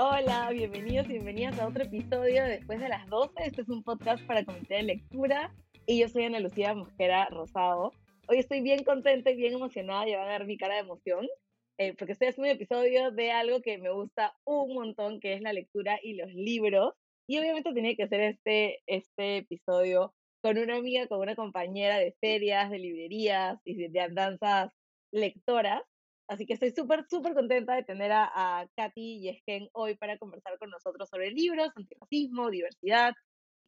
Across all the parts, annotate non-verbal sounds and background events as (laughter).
Hola, bienvenidos y bienvenidas a otro episodio de Después de las 12. Este es un podcast para comité de lectura y yo soy Ana Lucía Mosquera Rosado. Hoy estoy bien contenta y bien emocionada y van a ver mi cara de emoción eh, porque estoy haciendo un episodio de algo que me gusta un montón, que es la lectura y los libros. Y obviamente tenía que hacer este, este episodio con una amiga, con una compañera de ferias, de librerías y de andanzas lectoras. Así que estoy súper, súper contenta de tener a, a Katy Yesken hoy para conversar con nosotros sobre libros, antirracismo, diversidad.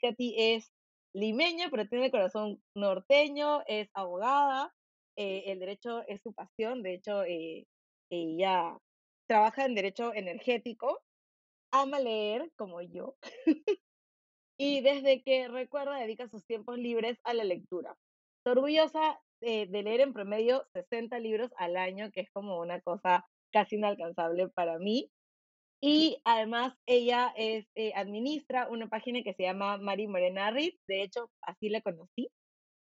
Katy es limeña, pero tiene el corazón norteño, es abogada, eh, el derecho es su pasión, de hecho, eh, ella trabaja en derecho energético, ama leer como yo, y desde que recuerda dedica sus tiempos libres a la lectura. Estoy orgullosa eh, de leer en promedio 60 libros al año, que es como una cosa casi inalcanzable para mí. Y además ella es, eh, administra una página que se llama Mari Morena Reed, de hecho así la conocí,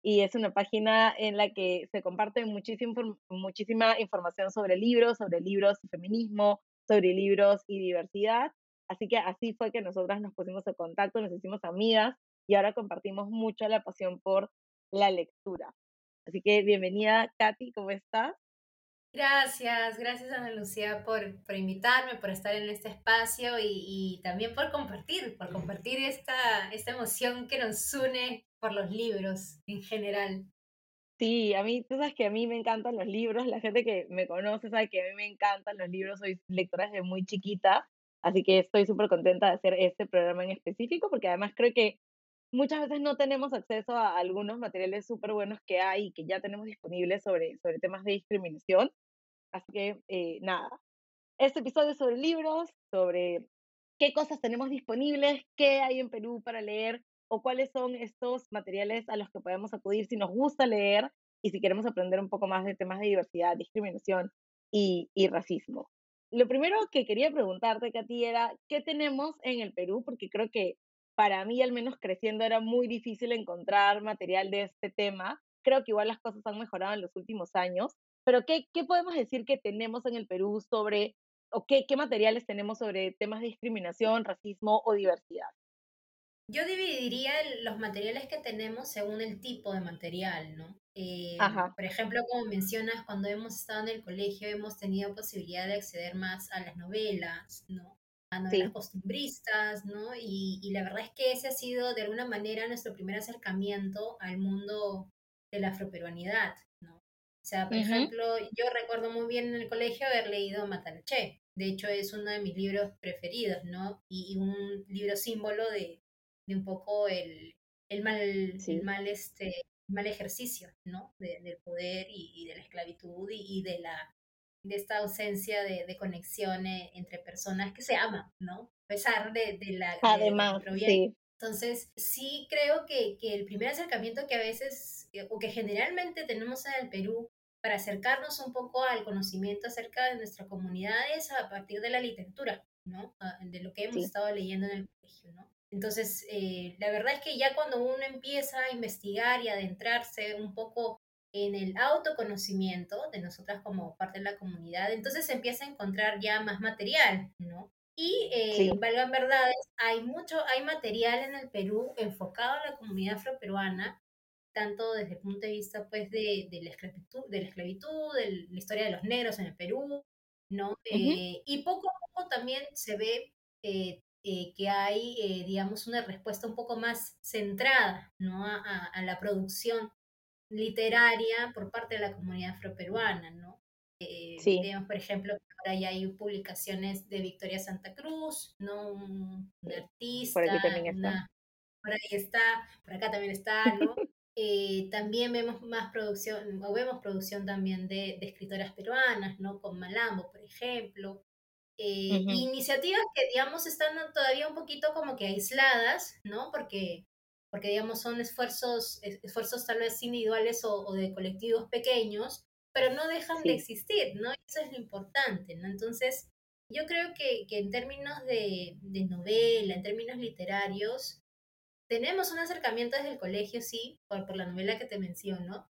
y es una página en la que se comparte muchísima, muchísima información sobre libros, sobre libros y feminismo, sobre libros y diversidad. Así que así fue que nosotras nos pusimos en contacto, nos hicimos amigas y ahora compartimos mucho la pasión por la lectura. Así que bienvenida, Katy, ¿cómo estás? Gracias, gracias Ana Lucía por, por invitarme, por estar en este espacio y, y, también por compartir, por (laughs) compartir esta, esta emoción que nos une por los libros en general. Sí, a mí, tú sabes que a mí me encantan los libros, la gente que me conoce sabe que a mí me encantan los libros, soy lectora desde muy chiquita, así que estoy súper contenta de hacer este programa en específico porque además creo que muchas veces no tenemos acceso a algunos materiales súper buenos que hay y que ya tenemos disponibles sobre, sobre temas de discriminación. Así que, eh, nada, este episodio es sobre libros, sobre qué cosas tenemos disponibles, qué hay en Perú para leer o cuáles son estos materiales a los que podemos acudir si nos gusta leer y si queremos aprender un poco más de temas de diversidad, discriminación y, y racismo. Lo primero que quería preguntarte, Katy, era qué tenemos en el Perú, porque creo que para mí, al menos creciendo, era muy difícil encontrar material de este tema. Creo que igual las cosas han mejorado en los últimos años, pero ¿qué, qué podemos decir que tenemos en el Perú sobre, o qué, qué materiales tenemos sobre temas de discriminación, racismo o diversidad? Yo dividiría los materiales que tenemos según el tipo de material, ¿no? Eh, por ejemplo, como mencionas, cuando hemos estado en el colegio hemos tenido posibilidad de acceder más a las novelas, ¿no? A novelas costumbristas, ¿no? Y, y, la verdad es que ese ha sido de alguna manera nuestro primer acercamiento al mundo de la afroperuanidad, ¿no? O sea, por ejemplo, yo recuerdo muy bien en el colegio haber leído Mataloché. De hecho, es uno de mis libros preferidos, ¿no? Y, y un libro símbolo de, de un poco el, el mal, el mal, este, mal ejercicio, ¿no? De, del poder y, y, de la esclavitud y, y, de la de esta ausencia de, de conexión entre personas que se aman, ¿no? A pesar de, de la... Además, de sí. Entonces, sí creo que, que, el primer acercamiento que a veces, eh, o que generalmente tenemos en el Perú para acercarnos un poco al conocimiento acerca de nuestra comunidad es a partir de la literatura, ¿no? De lo que hemos sí. estado leyendo en el colegio, ¿no? Entonces, eh, la verdad es que ya cuando uno empieza a investigar y adentrarse un poco en el autoconocimiento de nosotras como parte de la comunidad, entonces se empieza a encontrar ya más material, ¿no? Y, eh, sí. valgan verdades, hay mucho, hay material en el Perú enfocado a la comunidad afroperuana, tanto desde el punto de vista, pues, de, de la esclavitud, de la esclavitud, de la historia de los negros en el Perú, ¿no? Uh -huh. eh, y poco a poco también se ve eh, eh, que hay, eh, digamos, una respuesta un poco más centrada ¿no? a, a, a, la producción literaria por parte de la comunidad afroperuana, ¿no? Eh, sí. Digamos, por ejemplo, ahora ya hay publicaciones de Victoria Santa Cruz, ¿no? Un, un artista. Por aquí también está. Una, por ahí está, por acá también está, ¿no? (laughs) Eh, también vemos más producción, o vemos producción también de, de, escritoras peruanas, ¿no? Con Malambo, por ejemplo. Eh, uh -huh. Iniciativas que, digamos, están todavía un poquito como que aisladas, ¿no? Porque, porque digamos, son esfuerzos, esfuerzos tal vez individuales o, o de colectivos pequeños, pero no dejan sí. de existir, ¿no? Eso es lo importante, ¿no? Entonces, yo creo que, que en términos de, de novela, en términos literarios, tenemos un acercamiento desde el colegio, sí, por, por la novela que te menciono,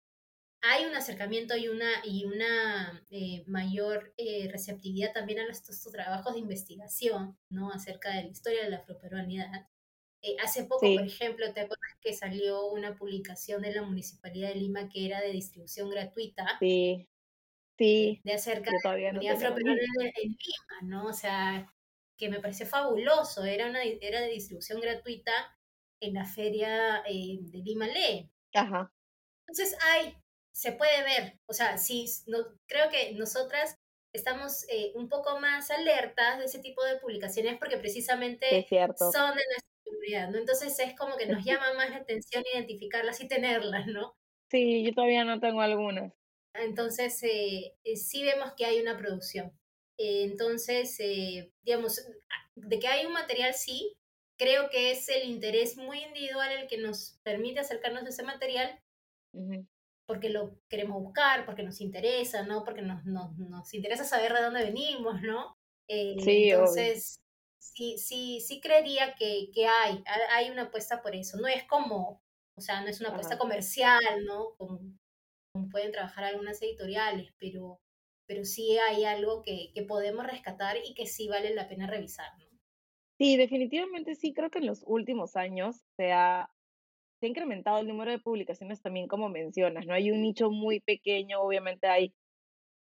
hay un acercamiento y una, y una eh, mayor eh, receptividad también a estos, trabajos de investigación, ¿no? Acerca de la historia de la afroperuanidad. Eh, hace poco, por ejemplo, ¿te acuerdas que salió una publicación de la Municipalidad de Lima que era de distribución gratuita? Sí, sí. De acerca de la afroperuana en, Lima, ¿no? O sea, que me pareció fabuloso. Era, una, era de distribución gratuita en la feria de Lima Lee. Ajá. Entonces hay se puede ver, o sea, sí, no, creo que nosotras estamos eh, un poco más alertas de ese tipo de publicaciones porque precisamente son de nuestra ¿no? Entonces es como que nos llama más la atención identificarlas y tenerlas, ¿no? Sí, yo todavía no tengo algunas. Entonces eh, eh, sí vemos que hay una producción. entonces, digamos, de que hay un material, sí, creo que es el interés muy individual el que nos permite acercarnos a ese material porque lo queremos buscar, porque nos interesa, ¿no? Porque nos, nos, nos interesa saber de dónde venimos, ¿no? Eh, sí, entonces, sí, sí, sí creería que, que, hay, hay una apuesta por eso. No es como, o sea, no es una apuesta comercial, ¿no? Como, como, pueden trabajar algunas editoriales, pero, pero sí hay algo que, que podemos rescatar y que sí vale la pena revisar, ¿no? Sí, definitivamente sí, creo que en los últimos años se ha se ha incrementado el número de publicaciones también como mencionas, ¿no? Hay un nicho muy pequeño, obviamente hay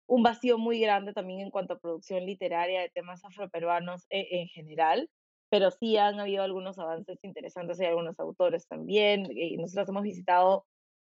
un vacío muy grande también en cuanto a producción literaria de temas afroperuanos e, en, general, pero sí han habido algunos avances interesantes y algunos autores también. Y nosotros hemos visitado,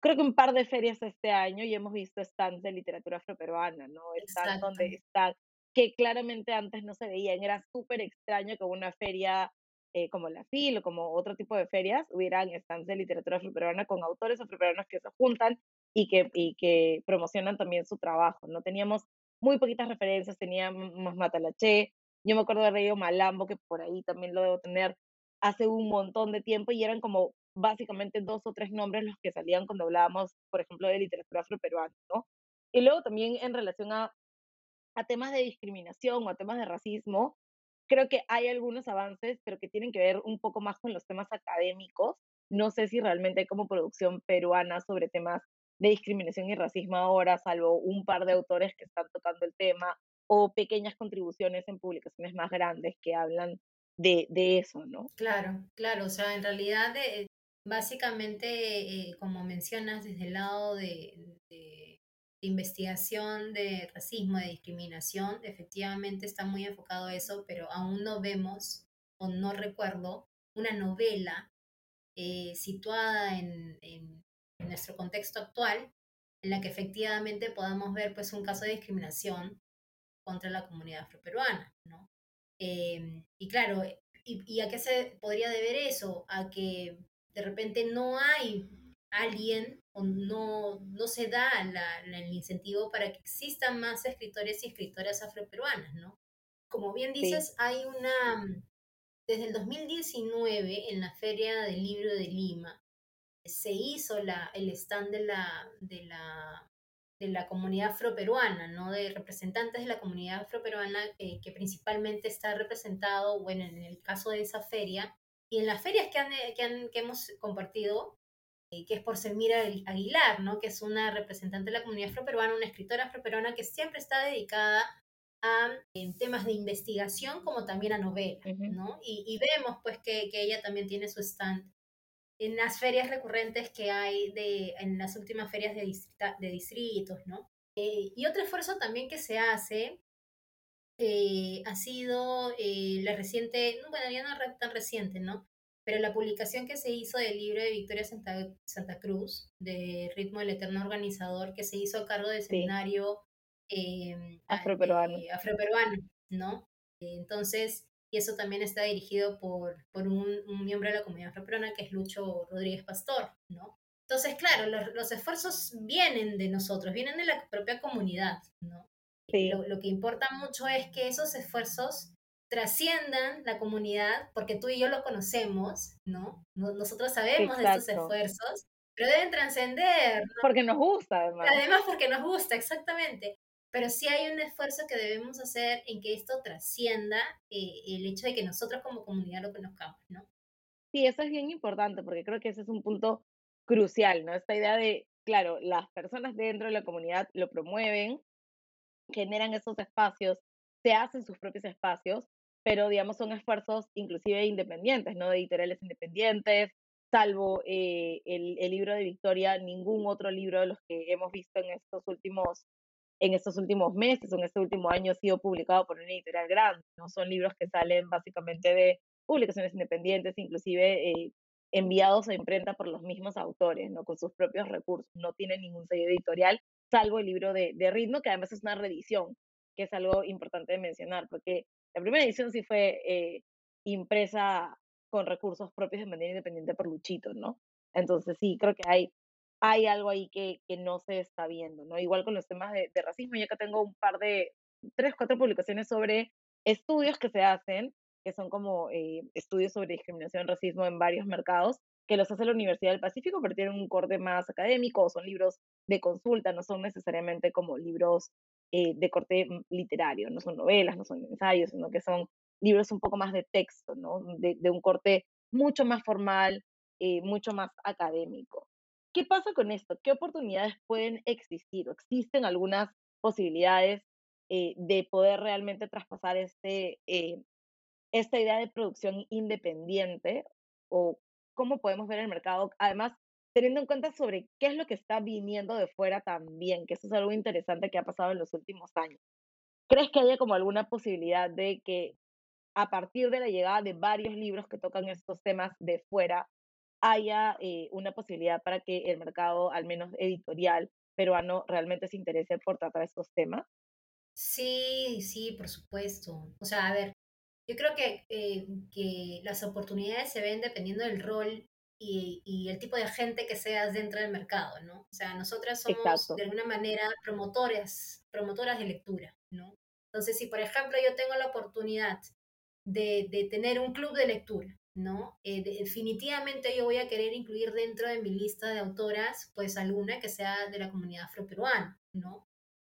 creo que un par de ferias este año y hemos visto stands de literatura afroperuana, ¿no? Stands donde están, que claramente antes no se veían, era súper extraño que una feria eh, como la FIL o como otro tipo de ferias, hubieran stands de literatura afroperuana con autores afroperuanos que se juntan y que, y que promocionan también su trabajo. No teníamos muy poquitas referencias, teníamos Matalaché, yo me acuerdo de Río Malambo, que por ahí también lo debo tener hace un montón de tiempo y eran como básicamente dos o tres nombres los que salían cuando hablábamos, por ejemplo, de literatura afroperuana, ¿no? Y luego también en relación a, a temas de discriminación o a temas de racismo, creo que hay algunos avances, pero que tienen que ver un poco más con los temas académicos. No sé si realmente hay como producción peruana sobre temas de discriminación y racismo ahora, salvo un par de autores que están tocando el tema o pequeñas contribuciones en publicaciones más grandes que hablan de, de eso, ¿no? Claro, claro, o sea, en realidad, eh, básicamente, eh, como mencionas, desde el lado de investigación de racismo, de discriminación, efectivamente está muy enfocado eso, pero aún no vemos o no recuerdo una novela eh, situada en, nuestro contexto actual en la que efectivamente podamos ver pues un caso de discriminación contra la comunidad afroperuana, ¿no? Em, y claro, y, ¿y a qué se podría deber eso? A que de repente no hay alguien o no, no se da el incentivo para que existan más escritores y escritoras afroperuanas, ¿no? Como bien dices, hay una, desde el 2019 en la Feria del Libro de Lima, se hizo la, el stand de la, de la, de la comunidad afroperuana, ¿no? De representantes de la comunidad afroperuana eh, que principalmente está representado, bueno, en el caso de esa feria, y en las ferias que, han, que, han, que hemos compartido, eh, que es por Selmira Aguilar, ¿no? que es una representante de la comunidad afroperuana, una escritora afroperuana que siempre está dedicada a temas de investigación como también a novela, ¿no? Y, vemos pues que, que, ella también tiene su stand en las ferias recurrentes que hay de, en las últimas ferias de, de distritos, ¿no? Eh, y otro esfuerzo también que se hace eh, ha sido la reciente, bueno, ya no tan reciente, ¿no? pero la publicación que se hizo del libro de Victoria Santa, Santa Cruz, de Ritmo del Eterno Organizador, que se hizo a cargo del seminario em, afroperuano. Eh, afroperuano, ¿no? entonces, y eso también está dirigido por, por un, miembro de la comunidad afroperuana que es Lucho Rodríguez Pastor, ¿no? Entonces, claro, los, los esfuerzos vienen de nosotros, vienen de la propia comunidad, ¿no? Lo, lo que importa mucho es que esos esfuerzos trasciendan la comunidad, porque tú y yo lo conocemos, ¿no? Nosotros sabemos de estos esfuerzos, pero deben trascender. Porque nos gusta, además. Además, porque nos gusta, exactamente. Pero sí hay un esfuerzo que debemos hacer en que esto trascienda eh, el hecho de que nosotros como comunidad lo conozcamos, ¿no? Sí, eso es bien importante, porque creo que ese es un punto crucial, ¿no? Esta idea de claro, las personas dentro de la comunidad lo promueven, generan esos espacios, se hacen sus propios espacios, pero digamos son esfuerzos inclusive independientes, ¿no? De editoriales independientes, salvo eh, el, el, libro de Victoria, ningún otro libro de los que hemos visto en estos últimos en estos últimos meses o en este último año ha sido publicado por una editorial grande, ¿no? Son libros que salen básicamente de publicaciones independientes, inclusive eh, enviados a imprenta por los mismos autores, ¿no? Con sus propios recursos, no tienen ningún sello editorial, salvo el libro de, de ritmo, que además es una reedición, que es algo importante de mencionar, porque la primera edición sí fue eh, impresa con recursos propios de manera independiente por Luchito, ¿no? Entonces sí, creo que hay, hay algo ahí que, que no se está viendo, ¿no? Igual con los temas de, de racismo, yo acá tengo un par de, tres, cuatro publicaciones sobre estudios que se hacen, que son como eh, estudios sobre discriminación racismo en varios mercados, que los hace la Universidad del Pacífico, pero tienen un corte más académico, son libros de consulta, no son necesariamente como libros eh, de corte mm, literario, no son novelas, no son ensayos, sino que son libros un poco más de texto, ¿no? de, de un corte mucho más formal, eh, mucho más académico. ¿Qué pasa con esto? ¿Qué oportunidades pueden existir o existen algunas posibilidades eh, de poder realmente traspasar este, eh, esta idea de producción independiente o cómo podemos ver el mercado? Además, teniendo en cuenta sobre qué es lo que está viniendo de fuera también, que eso es algo interesante que ha pasado en los últimos años. ¿Crees que haya como alguna posibilidad de que a partir de la llegada de varios libros que tocan estos temas de fuera, haya eh, una posibilidad para que el mercado, al menos editorial peruano, realmente se interese por tratar estos temas? Sí, sí, por supuesto. O sea, a ver, yo creo que, eh, que las oportunidades se ven dependiendo del rol y, y, el tipo de gente que seas dentro del mercado, ¿no? O sea, nosotras somos Exacto. de alguna manera promotoras, promotoras de lectura, ¿no? Entonces, si por ejemplo yo tengo la oportunidad de, de tener un club de lectura, ¿no? Eh, definitivamente yo voy a querer incluir dentro de mi lista de autoras, pues alguna que sea de la comunidad afroperuana, ¿no?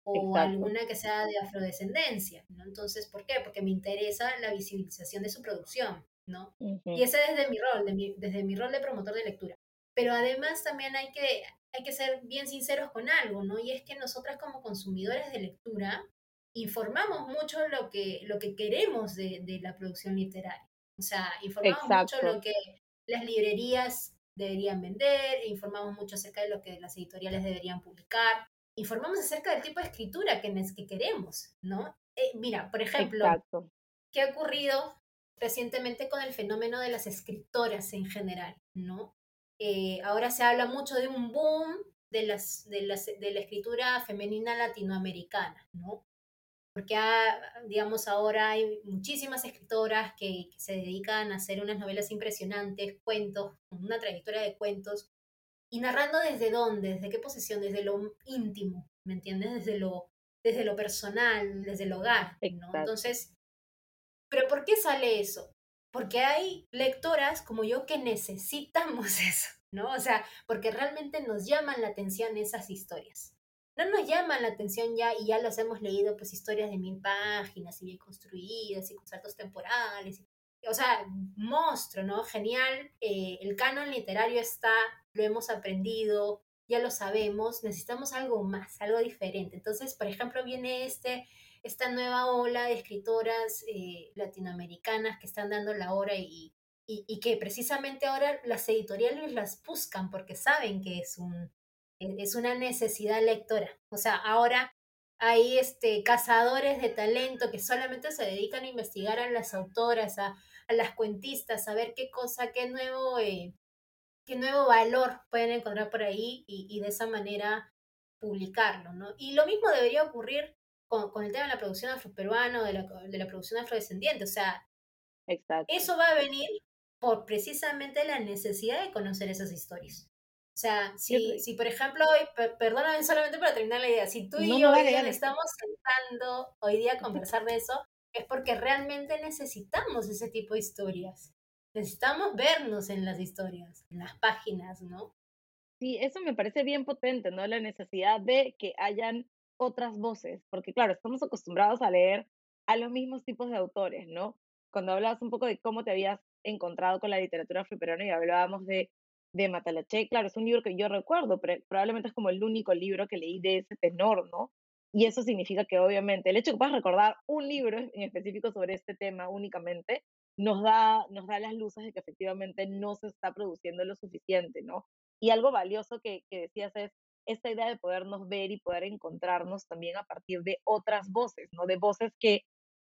O Exacto. alguna que sea de afrodescendencia, ¿no? Entonces, ¿por qué? Porque me interesa la visibilización de su producción, ¿no? Uh -huh. Y ese es desde mi rol, de mi, desde mi rol de promotor de lectura. Pero además también hay que, hay que ser bien sinceros con algo, ¿no? Y es que nosotras como consumidores de lectura informamos mucho lo que, lo que queremos de, de la producción literaria. O sea, informamos Exacto. mucho lo que las librerías deberían vender, informamos mucho acerca de lo que las editoriales deberían publicar, informamos acerca del tipo de escritura que, que queremos, ¿no? Eh, mira, por ejemplo, Exacto. ¿qué ha ocurrido recientemente con el fenómeno de las escritoras en general, ¿no? Eh, ahora se habla mucho de un boom de, las, de, las, de la escritura femenina latinoamericana, ¿no? Porque ha, digamos ahora hay muchísimas escritoras que, que, se dedican a hacer unas novelas impresionantes, cuentos, una trayectoria de cuentos, y narrando desde dónde, desde qué posición, desde lo íntimo, ¿me entiendes? Desde lo, desde lo personal, desde el hogar, ¿no? Entonces, ¿pero por qué sale eso? Porque hay lectoras como yo que necesitamos (laughs) eso, ¿no? O sea, porque realmente nos llaman la atención esas historias no nos llaman la atención ya y ya los hemos leído pues historias de mil páginas y bien construidas y con saltos temporales. O sea, monstruo, ¿no? Genial. Eh, el canon literario está, lo hemos aprendido, ya lo sabemos, necesitamos algo más, algo diferente. Entonces, por ejemplo, viene este, esta nueva ola de escritoras eh, latinoamericanas que están dando la hora y, y, y que precisamente ahora las editoriales las buscan porque saben que es un, es una necesidad lectora. O sea, ahora hay este, cazadores de talento que solamente se dedican a investigar a las autoras, a, a las cuentistas, a ver qué cosa, qué nuevo, eh, qué nuevo valor pueden encontrar por ahí y, y, de esa manera publicarlo, ¿no? Y lo mismo debería ocurrir con, con el tema de la producción afroperuana o de la, de la producción afrodescendiente, o sea, Exacto. eso va a venir por precisamente la necesidad de conocer esas historias. O sea, si, si por ejemplo, per, perdóname solamente para terminar la idea, si tú y no, yo no, hoy día estamos sentando hoy día a conversar de eso, es porque realmente necesitamos ese tipo de historias. Necesitamos vernos en las historias, en las páginas, ¿no? Sí, eso me parece bien potente, ¿no? La necesidad de que hayan otras voces, porque claro, estamos acostumbrados a leer a los mismos tipos de autores, ¿no? Cuando hablabas un poco de cómo te habías encontrado con la literatura afroperuana y hablábamos de de Matalache, claro, es un libro que yo recuerdo, pero probablemente es como el único libro que leí de ese tenor, ¿no? Y eso significa que obviamente el hecho de que puedas recordar un libro en específico sobre este tema únicamente nos da, nos da las luces de que efectivamente no se está produciendo lo suficiente, ¿no? Y algo valioso que, que decías es esta idea de podernos ver y poder encontrarnos también a partir de otras voces, ¿no? De voces que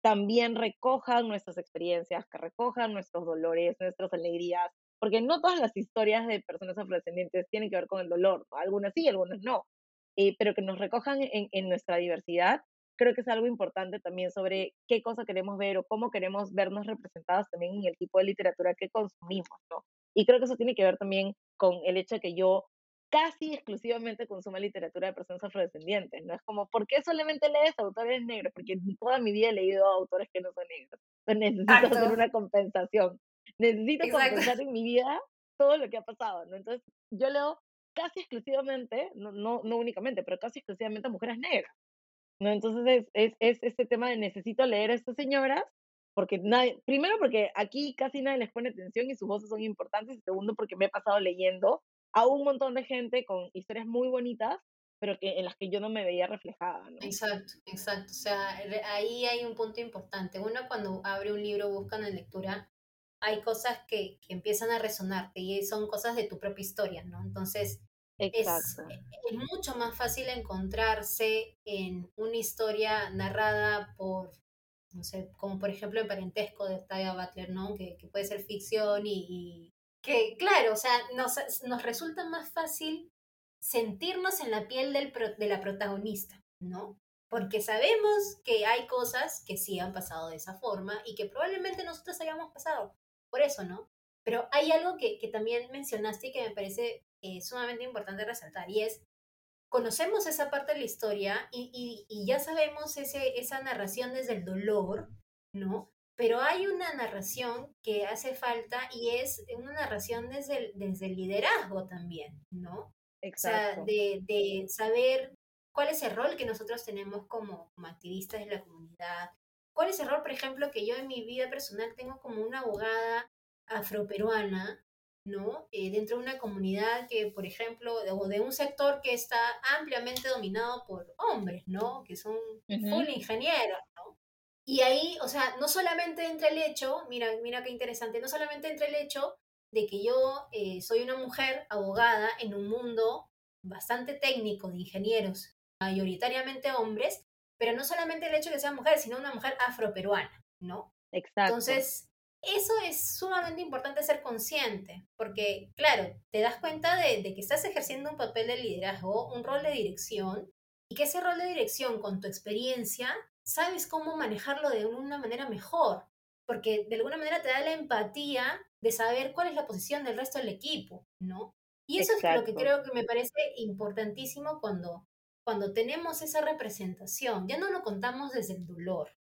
también recojan nuestras experiencias, que recojan nuestros dolores, nuestras alegrías, porque no todas las historias de personas afrodescendientes tienen que ver con el dolor, algunas sí, algunas no, eh, pero que nos recojan en, en, nuestra diversidad, creo que es algo importante también sobre qué cosa queremos ver o cómo queremos vernos representadas también en el tipo de literatura que consumimos, ¿no? Y creo que eso tiene que ver también con el hecho de que yo casi exclusivamente consumo literatura de personas afrodescendientes, ¿no? Es como, ¿por qué solamente lees autores negros? Porque toda mi vida he leído autores que no son negros. (laughs) Entonces necesito hacer una compensación necesito compensar en mi vida todo lo que ha pasado, ¿no? Entonces, yo leo casi exclusivamente, no, no, no únicamente, pero casi exclusivamente a mujeres negras, ¿no? Entonces, es, es, es este tema de necesito leer a estas señoras, porque nadie, primero porque aquí casi nadie les pone atención y sus voces son importantes, y segundo porque me he pasado leyendo a un montón de gente con historias muy bonitas, pero que en las que yo no me veía reflejada, ¿no? Exacto, exacto. O sea, ahí hay un punto importante. Uno cuando abre un libro busca una lectura hay cosas que, que, empiezan a resonar, y son cosas de tu propia historia, ¿no? Entonces, es, es, mucho más fácil encontrarse en una historia narrada por, no sé, como por ejemplo el parentesco de Octavia Butler, ¿no? Que, que puede ser ficción y, y, que, claro, o sea, nos, nos resulta más fácil sentirnos en la piel del, de la protagonista, ¿no? Porque sabemos que hay cosas que sí han pasado de esa forma y que probablemente nosotros hayamos pasado por eso, ¿no? Pero hay algo que, que también mencionaste y que me parece eh, sumamente importante resaltar y es, conocemos esa parte de la historia y, y, y, ya sabemos ese, esa narración desde el dolor, ¿no? Pero hay una narración que hace falta y es una narración desde el, desde el liderazgo también, ¿no? Exacto. O sea, de, de saber cuál es el rol que nosotros tenemos como, como activistas de la comunidad, ¿Cuál es el rol, por ejemplo, que yo en mi vida personal tengo como una abogada afroperuana, ¿no? Eh, dentro de una comunidad que, por ejemplo, o de un sector que está ampliamente dominado por hombres, ¿no? Que son full ingenieros, ¿no? Y ahí, o sea, no solamente entra el hecho, mira, mira qué interesante, no solamente entra el hecho de que yo eh, soy una mujer abogada en un mundo bastante técnico de ingenieros, mayoritariamente hombres, pero no solamente el hecho de que sea mujer, sino una mujer afroperuana, ¿no? Exacto. Entonces, eso es sumamente importante ser consciente, porque, claro, te das cuenta de, de, que estás ejerciendo un papel de liderazgo, un rol de dirección, y que ese rol de dirección, con tu experiencia, sabes cómo manejarlo de una manera mejor, porque de alguna manera te da la empatía de saber cuál es la posición del resto del equipo, ¿no? Y eso Exacto. es lo que creo que me parece importantísimo cuando cuando tenemos esa representación, ya no lo contamos desde el dolor,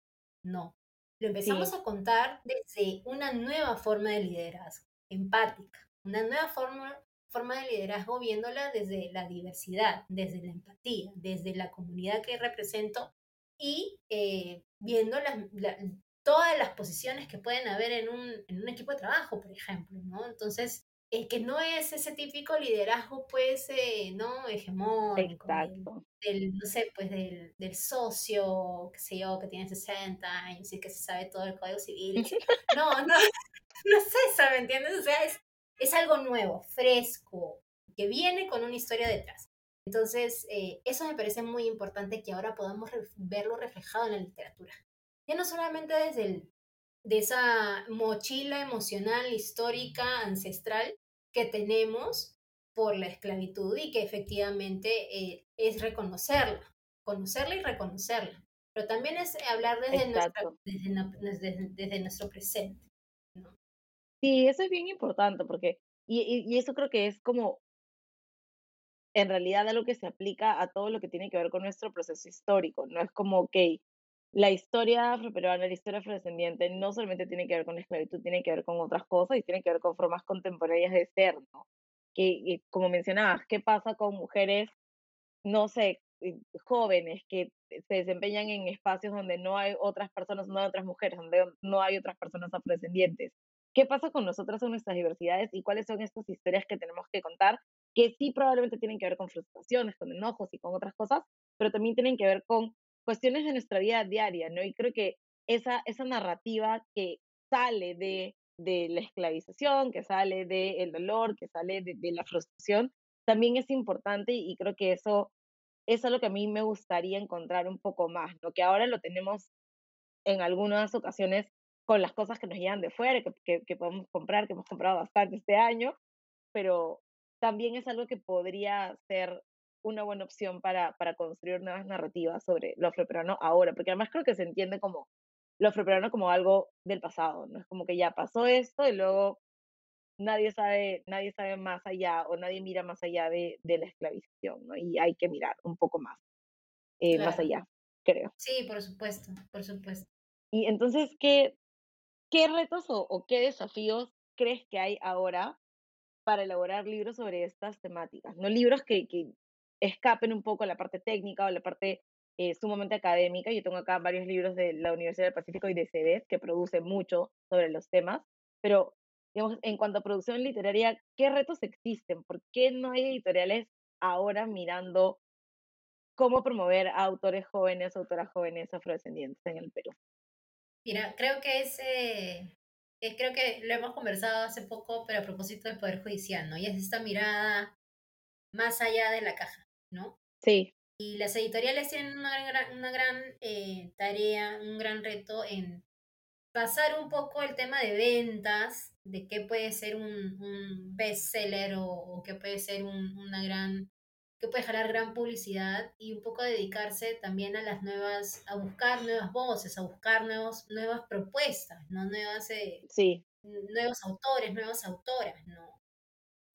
no. Lo empezamos sí. a contar desde una nueva forma de liderazgo, empática, una nueva forma, forma de liderazgo viéndola desde la diversidad, desde la empatía, desde la comunidad que represento y eh, viendo las, la, todas las posiciones que pueden haber en un, en un equipo de trabajo, por ejemplo, ¿no? Entonces, eh, que no es ese típico liderazgo, pues, eh, ¿no? Hegemónico. Exacto. Del, no sé, pues, del, del, socio, qué sé yo, que tiene 60 años y que se sabe todo el Código Civil. (laughs) no, no, (laughs) no sé, ¿me entiendes? O sea, es, es algo nuevo, fresco, que viene con una historia detrás. Entonces, eh, eso me parece muy importante que ahora podamos verlo reflejado en la literatura. Ya no solamente desde el, de esa mochila emocional, histórica, ancestral, que tenemos por la esclavitud y que efectivamente eh, es reconocerla, conocerla y reconocerla. Pero también es hablar desde, nuestra, desde, desde, desde, nuestro presente. ¿no? Sí, eso es bien importante porque, y, y, y, eso creo que es como, en realidad, algo que se aplica a todo lo que tiene que ver con nuestro proceso histórico. No es como, ok, la historia afroperuana, la historia afrodescendiente, no solamente tiene que ver con la esclavitud, tiene que ver con otras cosas y tiene que ver con formas contemporáneas de ser, ¿no? Que, como mencionabas, ¿qué pasa con mujeres, no sé, eh, jóvenes que se desempeñan en espacios donde no hay otras personas, no hay otras mujeres, donde no hay otras personas afrodescendientes? qué pasa con nosotras en nuestras diversidades y cuáles son estas historias que tenemos que contar, que sí probablemente tienen que ver con frustraciones, con enojos y con otras cosas, pero también tienen que ver con cuestiones de nuestra vida diaria, ¿no? Y creo que esa, esa narrativa que sale de, de la esclavización, que sale del dolor, que sale de, de, la frustración, también es importante y creo que eso, es algo que a mí me gustaría encontrar un poco más, ¿no? Que ahora lo tenemos en algunas ocasiones con las cosas que nos llegan de fuera, que, que, podemos comprar, que hemos comprado bastante este año, pero también es algo que podría ser una buena opción para, para construir nuevas narrativas sobre lo afroperuano ahora, porque además creo que se entiende como lo afroperuano como algo del pasado, ¿no? Es como que ya pasó esto y luego nadie sabe, nadie sabe más allá o nadie mira más allá de, de la esclavización, ¿no? Y hay que mirar un poco más, eh, más allá, creo. Sí, por supuesto, por supuesto. Y entonces, ¿qué, qué retos o, o qué desafíos crees que hay ahora para elaborar libros sobre estas temáticas? No libros que, que escapen un poco la parte técnica o la parte eh, sumamente académica. Yo tengo acá varios libros de la Universidad del Pacífico y de CEDES que producen mucho sobre los temas, pero digamos, en cuanto a producción literaria, ¿qué retos existen? ¿Por qué no hay editoriales ahora mirando cómo promover a autores jóvenes, autoras jóvenes afrodescendientes en el Perú? Mira, creo que ese, eh, creo que lo hemos conversado hace poco, pero a propósito del Poder Judicial, ¿no? Y es esta mirada más allá de la caja, ¿no? Sí. Y las editoriales tienen una gran, una gran eh, tarea, un gran reto en pasar un poco el tema de ventas, de qué puede ser un, un bestseller o, o qué puede ser un, una gran, que puede jalar gran publicidad y un poco dedicarse también a las nuevas, a buscar nuevas voces, a buscar nuevos, nuevas propuestas, ¿no? Nuevas, eh, sí. nuevos autores, nuevas autoras, ¿no?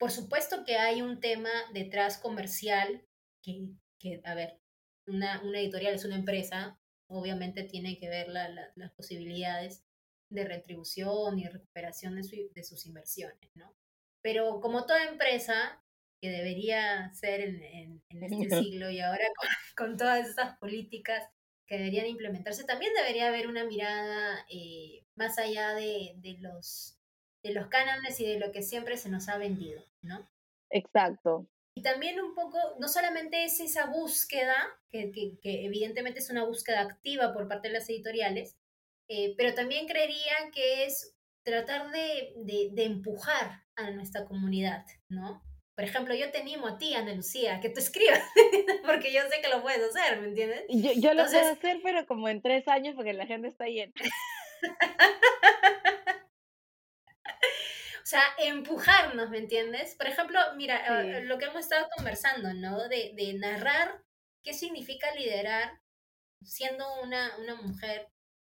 Por supuesto que hay un tema detrás comercial que, que a ver, una, una editorial es una empresa, obviamente tiene que ver la, la, las posibilidades de retribución y recuperación de, su, de, sus inversiones, ¿no? Pero como toda empresa, que debería ser en, en, en este (laughs) siglo y ahora (laughs) con, con, todas estas políticas que deberían implementarse, también debería haber una mirada eh, más allá de, de, los, de los cánones y de lo que siempre se nos ha vendido, ¿no? Exacto. Y también un poco, no solamente es esa búsqueda, que, que, que evidentemente es una búsqueda activa por parte de las editoriales, eh, pero también creería que es tratar de, de, de, empujar a nuestra comunidad, ¿no? Por ejemplo, yo te animo a ti, Ana Lucía, que tú escribas, (laughs) porque yo sé que lo puedes hacer, ¿me entiendes? Yo, yo lo Entonces... puedo hacer, pero como en tres años, porque la gente está llena. (laughs) O sea, empujarnos, ¿me entiendes? Por ejemplo, mira, sí. lo que hemos estado conversando, ¿no? De, de, narrar qué significa liderar siendo una, una mujer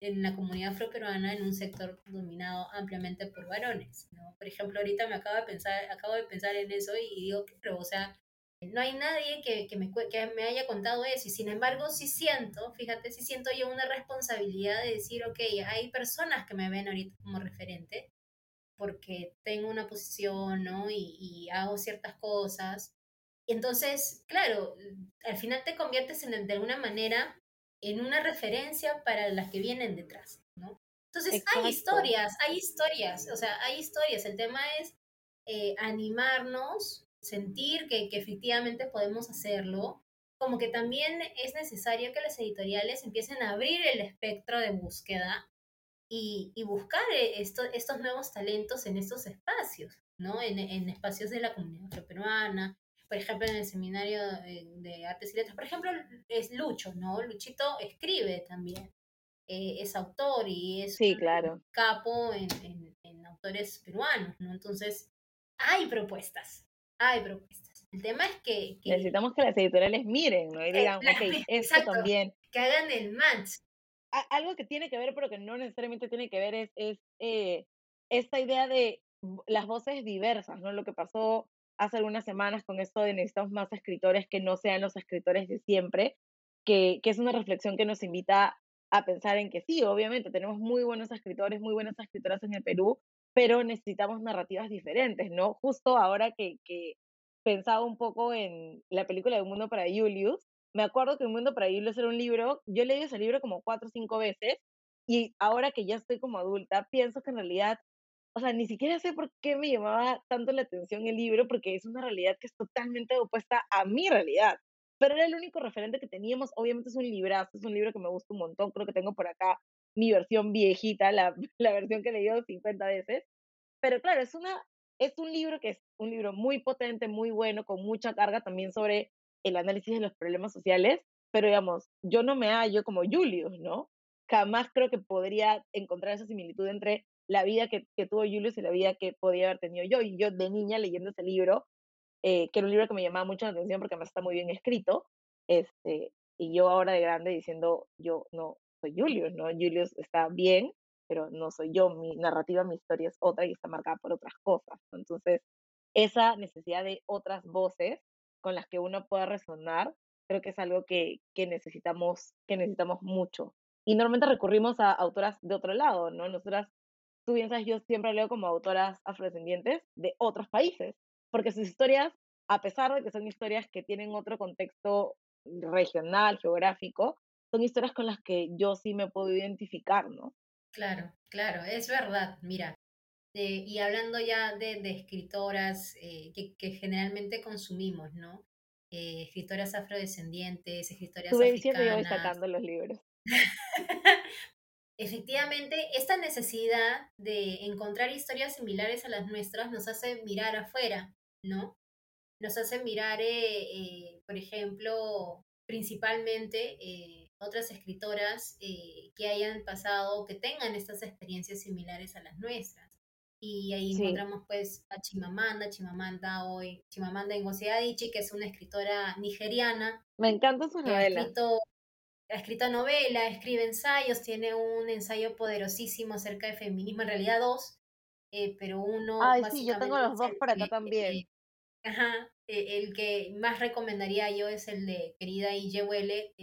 en la comunidad afroperuana en un sector dominado ampliamente por varones, ¿no? Por ejemplo, ahorita me acabo de pensar, acabo de pensar en eso y digo, pero, o sea, no hay nadie que, que, me, que me haya contado eso y sin embargo sí siento, fíjate, sí siento yo una responsabilidad de decir, ok, hay personas que me ven ahorita como referente porque tengo una posición, ¿no? Y, y hago ciertas cosas. Entonces, claro, al final te conviertes en, de alguna manera en una referencia para las que vienen detrás, ¿no? Entonces, Exacto. hay historias, hay historias, o sea, hay historias. El tema es eh, animarnos, sentir que, que efectivamente podemos hacerlo, como que también es necesario que las editoriales empiecen a abrir el espectro de búsqueda y, y buscar esto, estos nuevos talentos en estos espacios, ¿no? En, en espacios de la comunidad peruana, por ejemplo, en el seminario de, artes y letras, por ejemplo, es Lucho, ¿no? Luchito escribe también, eh, es autor y es sí, claro. capo en, en, en, autores peruanos, ¿no? Entonces, hay propuestas, hay propuestas. El tema es que... que Necesitamos que las editoriales miren, ¿no? Y digan, eh, ok, esto también. Que hagan el match. Algo que tiene que ver, pero que no necesariamente tiene que ver, es, es eh, esta idea de las voces diversas, ¿no? Lo que pasó hace algunas semanas con esto de necesitamos más escritores que no sean los escritores de siempre, que, que es una reflexión que nos invita a pensar en que sí, obviamente tenemos muy buenos escritores, muy buenas escritoras en el Perú, pero necesitamos narrativas diferentes, ¿no? Justo ahora que, que pensaba un poco en la película de Un Mundo para Julius, me acuerdo que Un Mundo Julius era un libro, yo leí ese libro como cuatro o cinco veces, y ahora que ya estoy como adulta, pienso que en realidad o sea, ni siquiera sé por qué me llamaba tanto la atención el libro, porque es una realidad que es totalmente opuesta a mi realidad. Pero era el único referente que teníamos. Obviamente es un librazo, es un libro que me gusta un montón. Creo que tengo por acá mi versión viejita, la, (laughs) la versión que he leído 50 veces. Pero claro, es, una, es un libro que es un libro muy potente, muy bueno, con mucha carga también sobre el análisis de los problemas sociales. Pero digamos, yo no me hallo como Julius, ¿no? Jamás creo que podría encontrar esa similitud entre la vida que, que, tuvo Julius y la vida que podía haber tenido yo. Y yo de niña leyendo ese libro, eh, que era un libro que me llamaba mucho la atención porque además está muy bien escrito, este, y yo ahora de grande diciendo, yo no soy Julius, ¿no? Julius está bien, pero no soy yo, mi narrativa, mi historia es otra y está marcada por otras cosas. Entonces, esa necesidad de otras voces con las que uno pueda resonar, creo que es algo que, que necesitamos, que necesitamos mucho. Y normalmente recurrimos a autoras de otro lado, ¿no? Nosotras tú bien sabes, yo siempre leo como autoras afrodescendientes de otros países, porque sus historias, a pesar de que son historias que tienen otro contexto regional, geográfico, son historias con las que yo sí me puedo identificar, ¿no? Claro, claro, es verdad. Mira, eh, y hablando ya de, de escritoras eh, que, que, generalmente consumimos, ¿no? Eh, escritoras afrodescendientes, escritoras Tú africanas. siempre yo voy sacando los libros. (laughs) Efectivamente, esta necesidad de encontrar historias similares a las nuestras nos hace mirar afuera, ¿no? Nos hace mirar, eh, por ejemplo, principalmente otras escritoras que hayan pasado, que tengan estas experiencias similares a las nuestras. Y ahí encontramos pues a Chimamanda, Chimamanda hoy, Chimamanda Ngozi Adichie, que es una escritora nigeriana. Me encanta su novela ha escrito novela, escribe ensayos, tiene un ensayo poderosísimo acerca de feminismo, en realidad dos, eh, pero uno... Ay, sí, yo tengo los dos por acá también. Eh, ajá, eh, el que más recomendaría yo es el de Querida Ille Huele,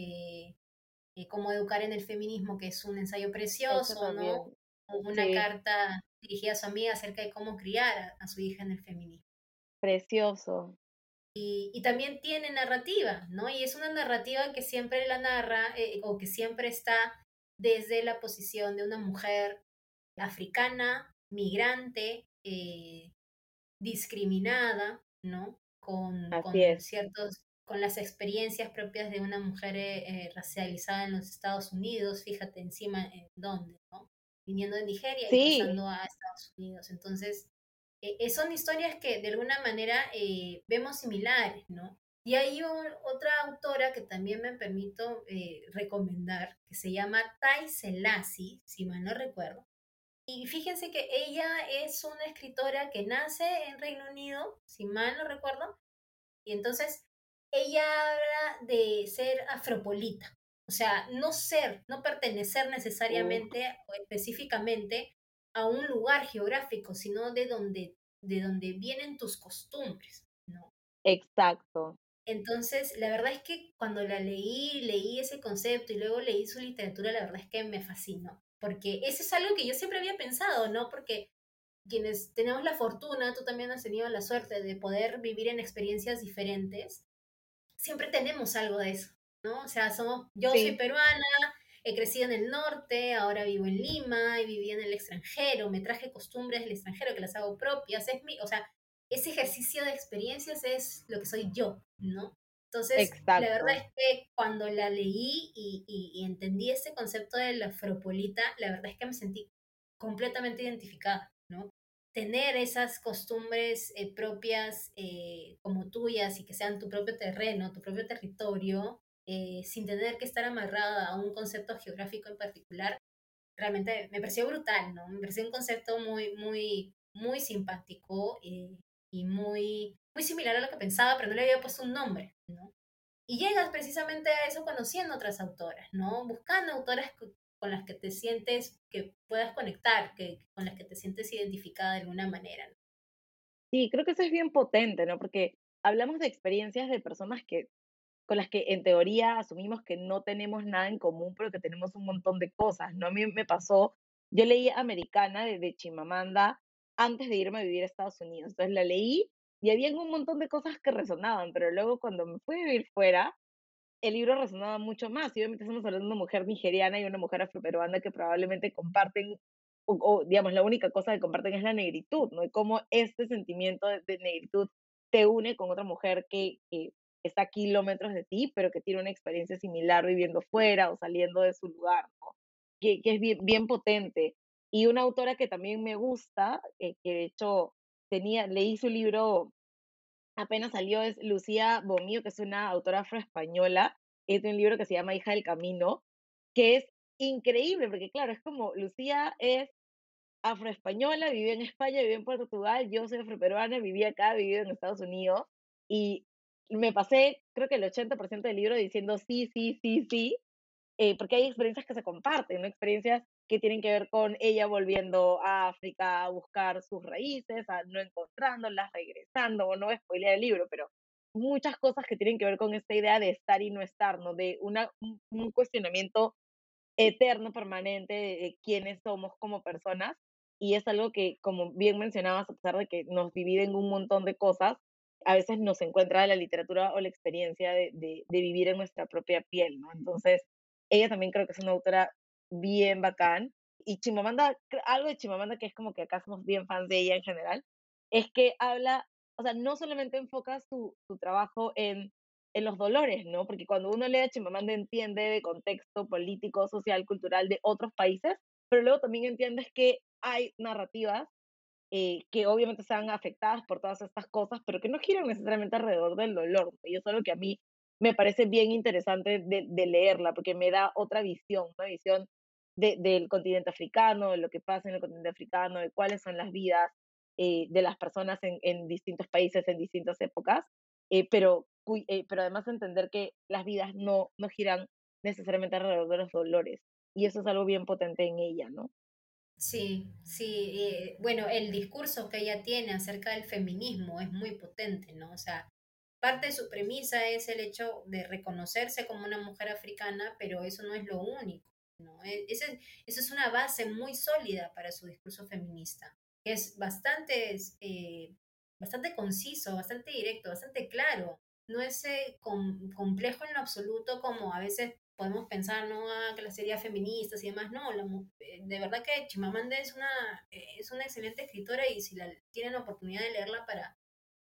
Cómo educar en el feminismo, que es un ensayo precioso, ¿no? Una carta dirigida a su amiga acerca de cómo criar a su hija en el feminismo. Precioso. Y, también tiene narrativa, ¿no? Y es una narrativa que siempre la narra eh, o que siempre está desde la posición de una mujer africana, migrante, eh, discriminada, ¿no? Con, con ciertos, con las experiencias propias de una mujer eh, racializada en los Estados Unidos, fíjate encima en dónde, ¿no? Viniendo de Nigeria y pasando a Estados Unidos. Entonces, eh, eh, son historias que de alguna manera eh, vemos similares, ¿no? Y hay otra autora que también me permito recomendar, que se llama Tai Selassie, si mal no recuerdo. Y fíjense que ella es una escritora que nace en Reino Unido, si mal no recuerdo, y entonces ella habla de ser afropolita, o sea, no ser, no pertenecer necesariamente o específicamente a un lugar geográfico, sino de donde, de donde vienen tus costumbres, ¿no? Exacto. Entonces, la verdad es que cuando la leí, leí ese concepto y luego leí su literatura, la verdad es que me fascinó, porque eso es algo que yo siempre había pensado, ¿no? Porque quienes tenemos la fortuna, tú también has tenido la suerte de poder vivir en experiencias diferentes, siempre tenemos algo de eso, ¿no? O sea, somos, yo soy peruana, he crecido en el norte, ahora vivo en Lima, y viví en el extranjero, me traje costumbres del extranjero que las hago propias, es mi, o sea, ese ejercicio de experiencias es lo que soy yo, ¿no? Entonces, la verdad es que cuando la leí y, y, entendí ese concepto de la afropolita, la verdad es que me sentí completamente identificada, ¿no? Tener esas costumbres eh, propias eh, como tuyas y que sean tu propio terreno, tu propio territorio, eh, sin tener que estar amarrada a un concepto geográfico en particular, realmente me pareció brutal, ¿no? Me pareció un concepto muy, muy, muy simpático eh, y muy, muy similar a lo que pensaba, pero no le había puesto un nombre, ¿no? Y llegas precisamente a eso conociendo otras autoras, ¿no? Buscando autoras con las que te sientes que puedas conectar, que, con las que te sientes identificada de alguna manera. ¿no? Sí, creo que eso es bien potente, ¿no? Porque hablamos de experiencias de personas que con las que en teoría asumimos que no tenemos nada en común, pero que tenemos un montón de cosas, ¿no? A mí me pasó, yo leí Americana de, Chimamanda antes de irme a vivir a Estados Unidos, entonces la leí y había un montón de cosas que resonaban, pero luego cuando me fui a vivir fuera, el libro resonaba mucho más. Y obviamente estamos hablando de una mujer nigeriana y una mujer afroperuana que probablemente comparten o, digamos, la única cosa que comparten es la negritud, ¿no? Y cómo este sentimiento de, negritud te une con otra mujer que, está a kilómetros de ti, pero que tiene una experiencia similar viviendo fuera o saliendo de su lugar, ¿no? Que, es bien, potente. Y una autora que también me gusta, eh, que de hecho tenía, leí su libro, apenas salió, es Lucía Bomío, que es una autora afroespañola, es un libro que se llama Hija del Camino, que es increíble, porque claro, es como Lucía es afroespañola, vivió en España, vivió en Portugal, yo soy afroperuana, viví acá, viví en Estados Unidos, y me pasé, creo que el 80% del libro diciendo sí, sí, sí, sí, eh, porque hay experiencias que se comparten, ¿no? experiencias que tienen que ver con ella volviendo a África a buscar sus raíces, a no encontrándolas, regresando, o no voy a el libro, pero muchas cosas que tienen que ver con esta idea de estar y no estar, ¿no? De una, un cuestionamiento eterno, permanente de quiénes somos como personas. Y es algo que, como bien mencionabas, a pesar de que nos dividen un montón de cosas, a veces nos encuentra la literatura o la experiencia de, de, vivir en nuestra propia piel, ¿no? Entonces, ella también creo que es una autora bien bacán. Y Chimamanda, algo de Chimamanda que es como que acá somos bien fans de ella en general, es que habla, o sea, no solamente enfoca su, su trabajo en en los dolores, ¿no? Porque cuando uno lee a Chimamanda entiende de contexto político, social, cultural de otros países, pero luego también entiendes que hay narrativas eh, que obviamente están afectadas por todas estas cosas, pero que no giran necesariamente alrededor del dolor. Y eso es lo que a mí me parece bien interesante de, leerla, porque me da otra visión, una visión del continente africano, de lo que pasa en el continente africano, de cuáles son las vidas eh, de las personas en, en, distintos países, en distintas épocas, eh, pero eh, pero además entender que las vidas no, no giran necesariamente alrededor de los dolores. Y eso es algo bien potente en ella, ¿no? Sí, sí. Eh, bueno, el discurso que ella tiene acerca del feminismo es muy potente, ¿no? O sea, parte de su premisa es el hecho de reconocerse como una mujer africana, pero eso no es lo único, ¿no? E, esa es una base muy sólida para su discurso feminista, que es bastante, eh, bastante conciso, bastante directo, bastante claro no es eh, complejo en lo absoluto como a veces podemos pensar, ¿no? Ah, que las series feministas y demás, no, eh, de verdad que Chimamanda es una, eh, es una excelente escritora y si la, tienen la oportunidad de leerla para,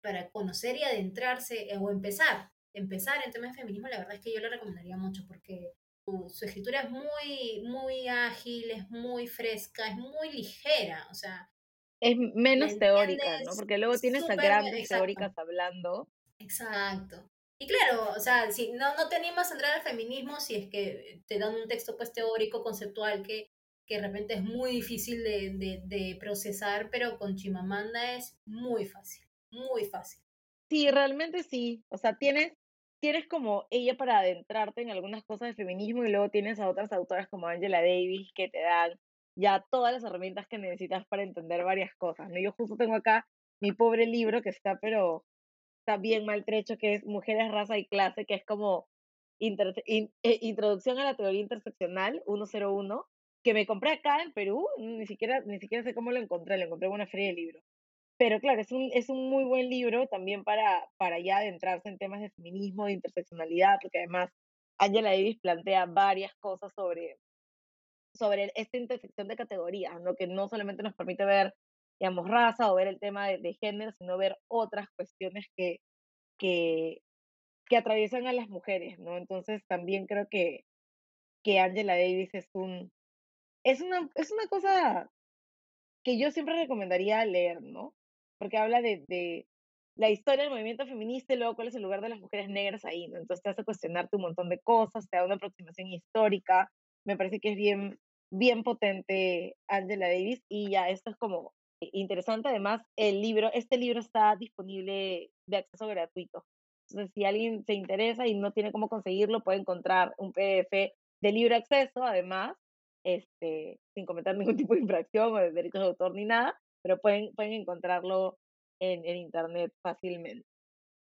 para conocer y adentrarse o empezar, empezar en temas de feminismo, la verdad es que yo la recomendaría mucho porque su, su, escritura es muy, muy ágil, es muy fresca, es muy ligera, o sea... Es menos teórica, ¿no? Porque luego tienes a grandes teóricas hablando Exacto. Y claro, o sea, si no, no te animas a entrar al feminismo si es que te dan un texto pues teórico, conceptual, que, que de repente es muy difícil de, de, procesar, pero con Chimamanda es muy fácil, muy fácil. Sí, realmente sí. O sea, tienes, tienes como ella para adentrarte en algunas cosas de feminismo y luego tienes a otras autoras como Angela Davis que te dan ya todas las herramientas que necesitas para entender varias cosas. ¿no? Yo justo tengo acá mi pobre libro que está pero está bien maltrecho, que es Mujeres, Raza y Clase, que es como eh, Introducción a la Teoría Interseccional 101, que me compré acá en Perú, ni siquiera, ni siquiera sé cómo lo encontré, lo encontré en una feria de libros. Pero claro, es un, es un muy buen libro también para, para ya adentrarse en temas de feminismo, de interseccionalidad, porque además Angela Davis plantea varias cosas sobre, sobre esta intersección de categorías, lo que no solamente nos permite ver digamos, raza o ver el tema de, género, sino ver otras cuestiones que, que, que atraviesan a las mujeres, ¿no? Entonces también creo que, que Angela Davis es un, es una, es una cosa que yo siempre recomendaría leer, ¿no? Porque habla de, de la historia del movimiento feminista y luego cuál es el lugar de las mujeres negras ahí, ¿no? Entonces te hace cuestionarte un montón de cosas, te da una aproximación histórica, me parece que es bien, bien potente Angela Davis y ya esto es como interesante. Además, el libro, este libro está disponible de acceso gratuito. Entonces, si alguien se interesa y no tiene cómo conseguirlo, puede encontrar un PDF de libre acceso, además, este, sin cometer (laughs) ningún tipo de infracción o de derechos de autor ni nada, pero pueden, pueden encontrarlo en, en internet fácilmente.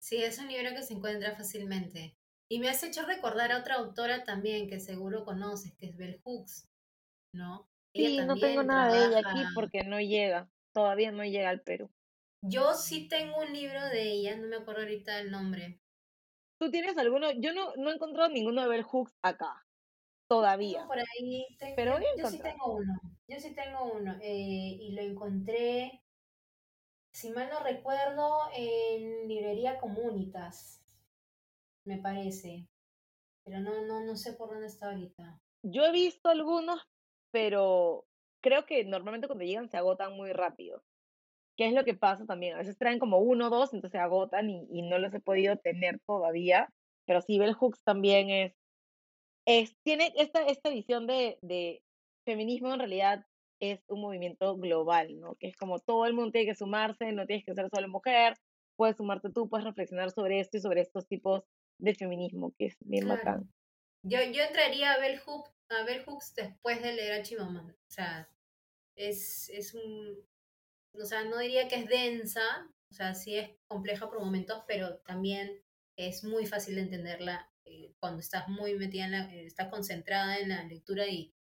Sí, es un libro que se encuentra fácilmente. Y me has hecho recordar a otra autora también que seguro conoces, que es Bell Hooks, ¿no? sí, no tengo nada de ella aquí porque no llega todavía no llega al Perú. Yo sí tengo un libro de ella, no me acuerdo ahorita el nombre. ¿Tú tienes alguno? Yo no, no he encontrado ninguno de Bell Hooks acá, todavía. por ahí, tengo, pero yo sí tengo uno. Yo sí tengo uno eh, y lo encontré, si mal no recuerdo, en librería Comunitas, me parece. Pero no, no, no sé por dónde está ahorita. Yo he visto algunos, pero creo que normalmente cuando llegan se agotan muy rápido. ¿Qué es lo que pasa también? A veces traen como uno o dos, entonces se agotan y, y no los he podido tener todavía. Pero sí, Bell Hooks también es, es tiene esta, esta visión de, de feminismo en realidad es un movimiento global, ¿no? Que es como todo el mundo tiene que sumarse, no tienes que ser solo mujer, puedes sumarte tú, puedes reflexionar sobre esto y sobre estos tipos de feminismo, que es bien bacán. Yo, yo entraría a Bell, Hooks, a Bell Hooks después de leer a Chimamanda. O sea, es, es un... O sea, no diría que es densa, o sea, sí es compleja por momentos, pero también es muy fácil de entenderla eh, cuando estás muy metida en la... Eh, estás concentrada en la lectura y,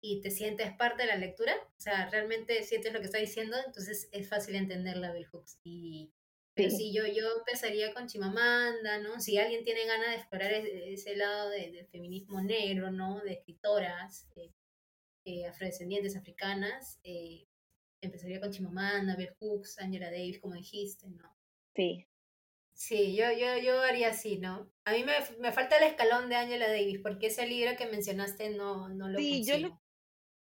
y te sientes parte de la lectura, o sea, realmente sientes lo que está diciendo, entonces es fácil entenderla Bell Hooks. Y pero sí, yo, yo empezaría con Chimamanda, ¿no? Si alguien tiene ganas de explorar ese, lado del feminismo negro, ¿no? De escritoras eh, eh, afrodescendientes africanas, eh, empezaría con Chimamanda, Bell Hooks, Angela Davis, como dijiste, ¿no? Sí. Sí, yo, yo, yo haría así, ¿no? A mí me, me falta el escalón de Angela Davis, porque ese libro que mencionaste no, no lo Sí, yo lo,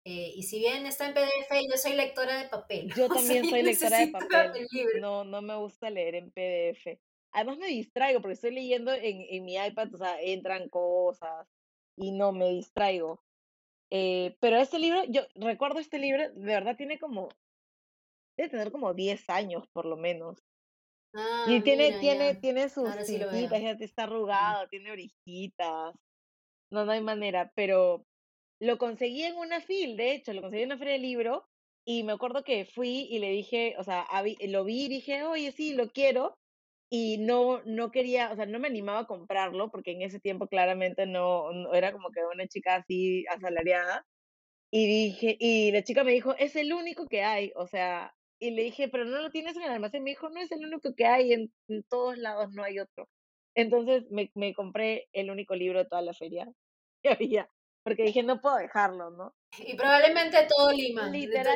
eh, y si bien está en PDF, yo soy lectora de papel. (laughs) Yo también soy lectora de papel. No, no me gusta leer en PDF. Además me distraigo porque estoy leyendo en, en mi iPad, o sea, entran cosas y no me distraigo. Eh, pero este libro, yo recuerdo este libro, de verdad tiene como, debe tener como 10 años por lo menos. Ah, y tiene, tiene, tiene sus sí ya está arrugado, tiene orejitas. No, no hay manera, pero lo conseguí en una fil, de hecho, lo conseguí en una feria de libro y me acuerdo que fui y le dije, o sea, lo vi y dije, oye, sí, lo quiero. Y no, no quería, o sea, no me animaba a comprarlo porque en ese tiempo claramente no, no era como que una chica así asalariada. Y dije, y la chica me dijo, es el único que hay, o sea, y le dije, pero no lo tienes en el almacén. Me dijo, no es el único que hay, en, en todos lados no hay otro. Entonces me, me compré el único libro de toda la feria que había porque dije, no puedo dejarlo, ¿no? Y probablemente todo Lima,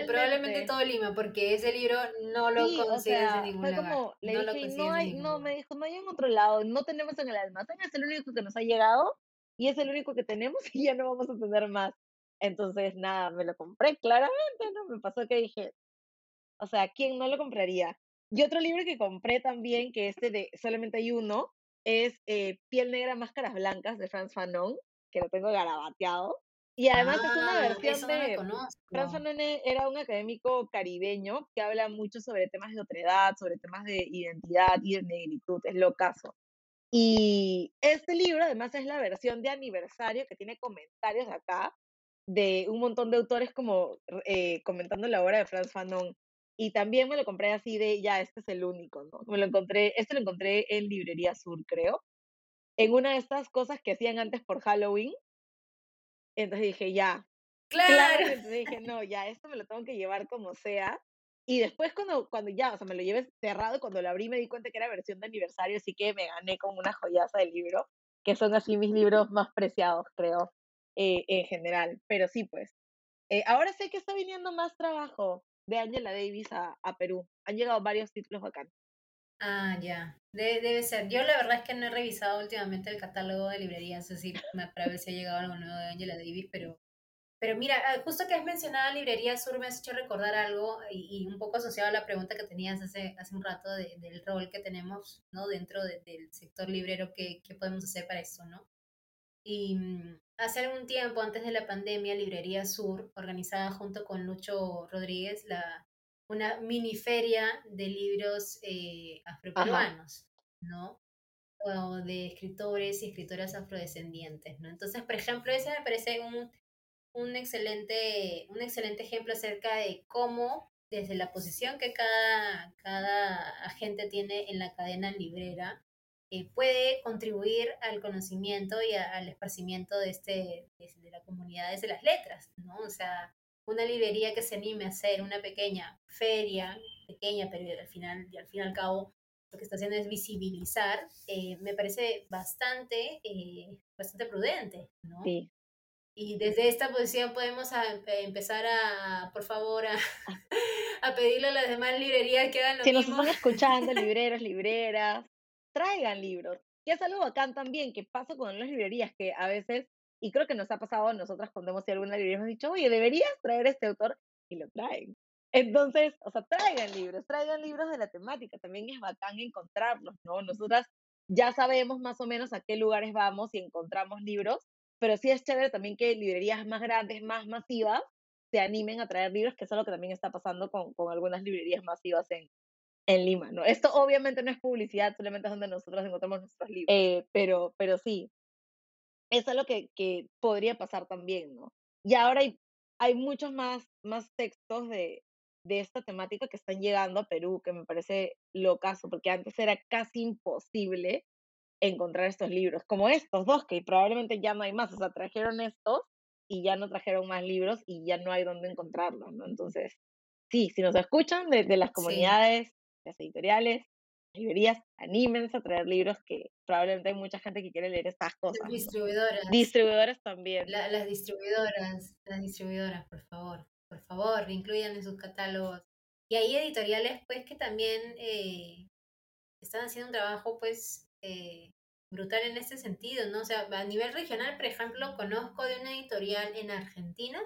probablemente todo Lima, porque ese libro no lo sí, consigues en ningún fue como, Le dije, no hay, no, me dijo, no hay en otro lado, no tenemos en el almacén, es el único que nos ha llegado y es el único que tenemos (laughs) y ya no vamos a tener más. Entonces, nada, me lo compré, claramente, ¿no? Me pasó que dije, o sea, ¿quién no lo compraría? Y otro libro que compré también, que este de solamente hay uno, es eh, Piel Negra, Máscaras Blancas de Franz Fanon que lo tengo garabateado. Y además es una ah, versión de... Franz Fanon era un académico caribeño que habla mucho sobre temas de otredad, sobre temas de identidad y de negritud, es lo caso. Y este libro además es la versión de aniversario que tiene comentarios acá de un montón de autores como eh, comentando la obra de Franz Fanon. Y también me lo compré así de, ya, este es el único, ¿no? Me lo encontré, este lo encontré en Librería Sur, creo en una de estas cosas que hacían antes por Halloween. Entonces dije, ya. Claro. Entonces dije, (laughs) no, ya, esto me lo tengo que llevar como sea. Y después cuando, cuando ya, o sea, me lo llevé cerrado, cuando lo abrí me di cuenta que era versión de aniversario, así que me gané con una joyaza de libro, que son así mis libros más preciados, creo, eh, en general. Pero sí, pues. Eh, ahora sé que está viniendo más trabajo de Angela Davis a, a Perú. Han llegado varios títulos bacanos. Ah, ya. debe ser. Yo la verdad es que no he revisado últimamente el catálogo de librerías, así para ver si ha llegado algo nuevo de Angela Davis, pero, pero mira, ah, justo que has mencionado Librería Sur me has hecho recordar algo y, un poco asociado a la pregunta que tenías hace, hace un rato del rol que tenemos ¿no? dentro del sector librero, ¿qué, ¿qué podemos hacer para eso, ¿no? Y mm, hace algún tiempo, antes de la pandemia, Librería Sur, organizada junto con Lucho Rodríguez, la, una mini feria de libros eh, afroperuanos, ¿no? O de escritores y escritoras afrodescendientes, ¿no? Entonces, por ejemplo, ese me parece un, un, excelente, un excelente ejemplo acerca de cómo desde la posición que cada, cada agente tiene en la cadena librera, eh, puede contribuir al conocimiento y al esparcimiento de, este, de, la comunidad desde las letras, ¿no? O sea, una librería que se anime a hacer una pequeña feria, pequeña, pero al final y al fin y al cabo lo que está haciendo es visibilizar, eh, me parece bastante, eh, bastante prudente, ¿no? Sí. Y desde esta posición podemos empezar a, por favor, a, (laughs) a, pedirle a las demás librerías que hagan lo si mismo. Si nos están escuchando, (laughs) libreros, libreras, traigan libros. Y es algo bacán también que pasa con las librerías, que a veces, y creo que nos ha pasado a nosotras cuando hemos ido a alguna librería, hemos dicho, oye, deberías traer este autor, y lo traen. Entonces, o sea, traigan libros, traigan libros de la temática, también es bacán encontrarlos, ¿no? Nosotras ya sabemos más o menos a qué lugares vamos y encontramos libros, pero sí es chévere también que librerías más grandes, más masivas, se animen a traer libros, que es algo que también está pasando con, con algunas librerías masivas en, en Lima, ¿no? Esto obviamente no es publicidad, solamente es donde nosotros encontramos nuestros libros, eh, pero, pero sí, es algo que, que podría pasar también, ¿no? Y ahora hay, hay muchos más, más textos de, de esta temática que están llegando a Perú, que me parece locazo, porque antes era casi imposible encontrar estos libros, como estos dos, que probablemente ya no hay más, o sea, trajeron estos y ya no trajeron más libros y ya no hay dónde encontrarlos, ¿no? Entonces, sí, si nos escuchan de, de las comunidades, las editoriales, librerías, anímense a traer libros que probablemente hay mucha gente que quiere leer estas cosas. Distribuidoras. Distribuidoras también. las distribuidoras, las distribuidoras, por favor por favor, incluyan en sus catálogos. Y hay editoriales, pues, que también eh, están haciendo un trabajo, pues, eh, brutal en este sentido, ¿no? O sea, a nivel regional, por ejemplo, conozco de una editorial en Argentina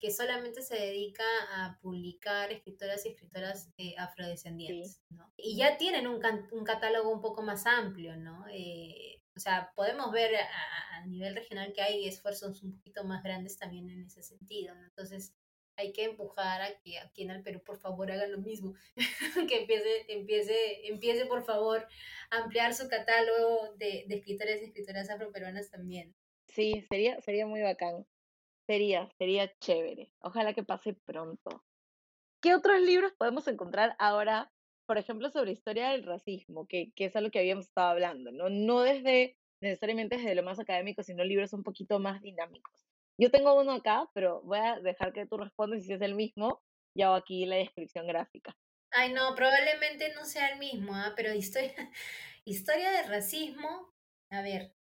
que solamente se dedica a publicar escritoras y escritoras eh, afrodescendientes, ¿no? Y ya tienen un, un, catálogo un poco más amplio, ¿no? o sea, podemos ver a, a, nivel regional que hay esfuerzos un poquito más grandes también en ese sentido, ¿no? Entonces, hay que empujar a que aquí en el Perú por favor hagan lo mismo, (laughs) que empiece, empiece, empiece por favor a ampliar su catálogo de, de escritores y escritoras afroperuanas también. Sí, sería, sería muy bacán. Sería, sería chévere. Ojalá que pase pronto. ¿Qué otros libros podemos encontrar ahora, por ejemplo, sobre historia del racismo, que, que es algo que habíamos estado hablando, ¿no? No desde necesariamente desde lo más académico, sino libros un poquito más dinámicos. Yo tengo uno acá, pero voy a dejar que tú respondas y si es el mismo, ya hago aquí la descripción gráfica. Ay, no, probablemente no sea el mismo, ¿ah? pero (laughs) historia, historia de racismo, a ver,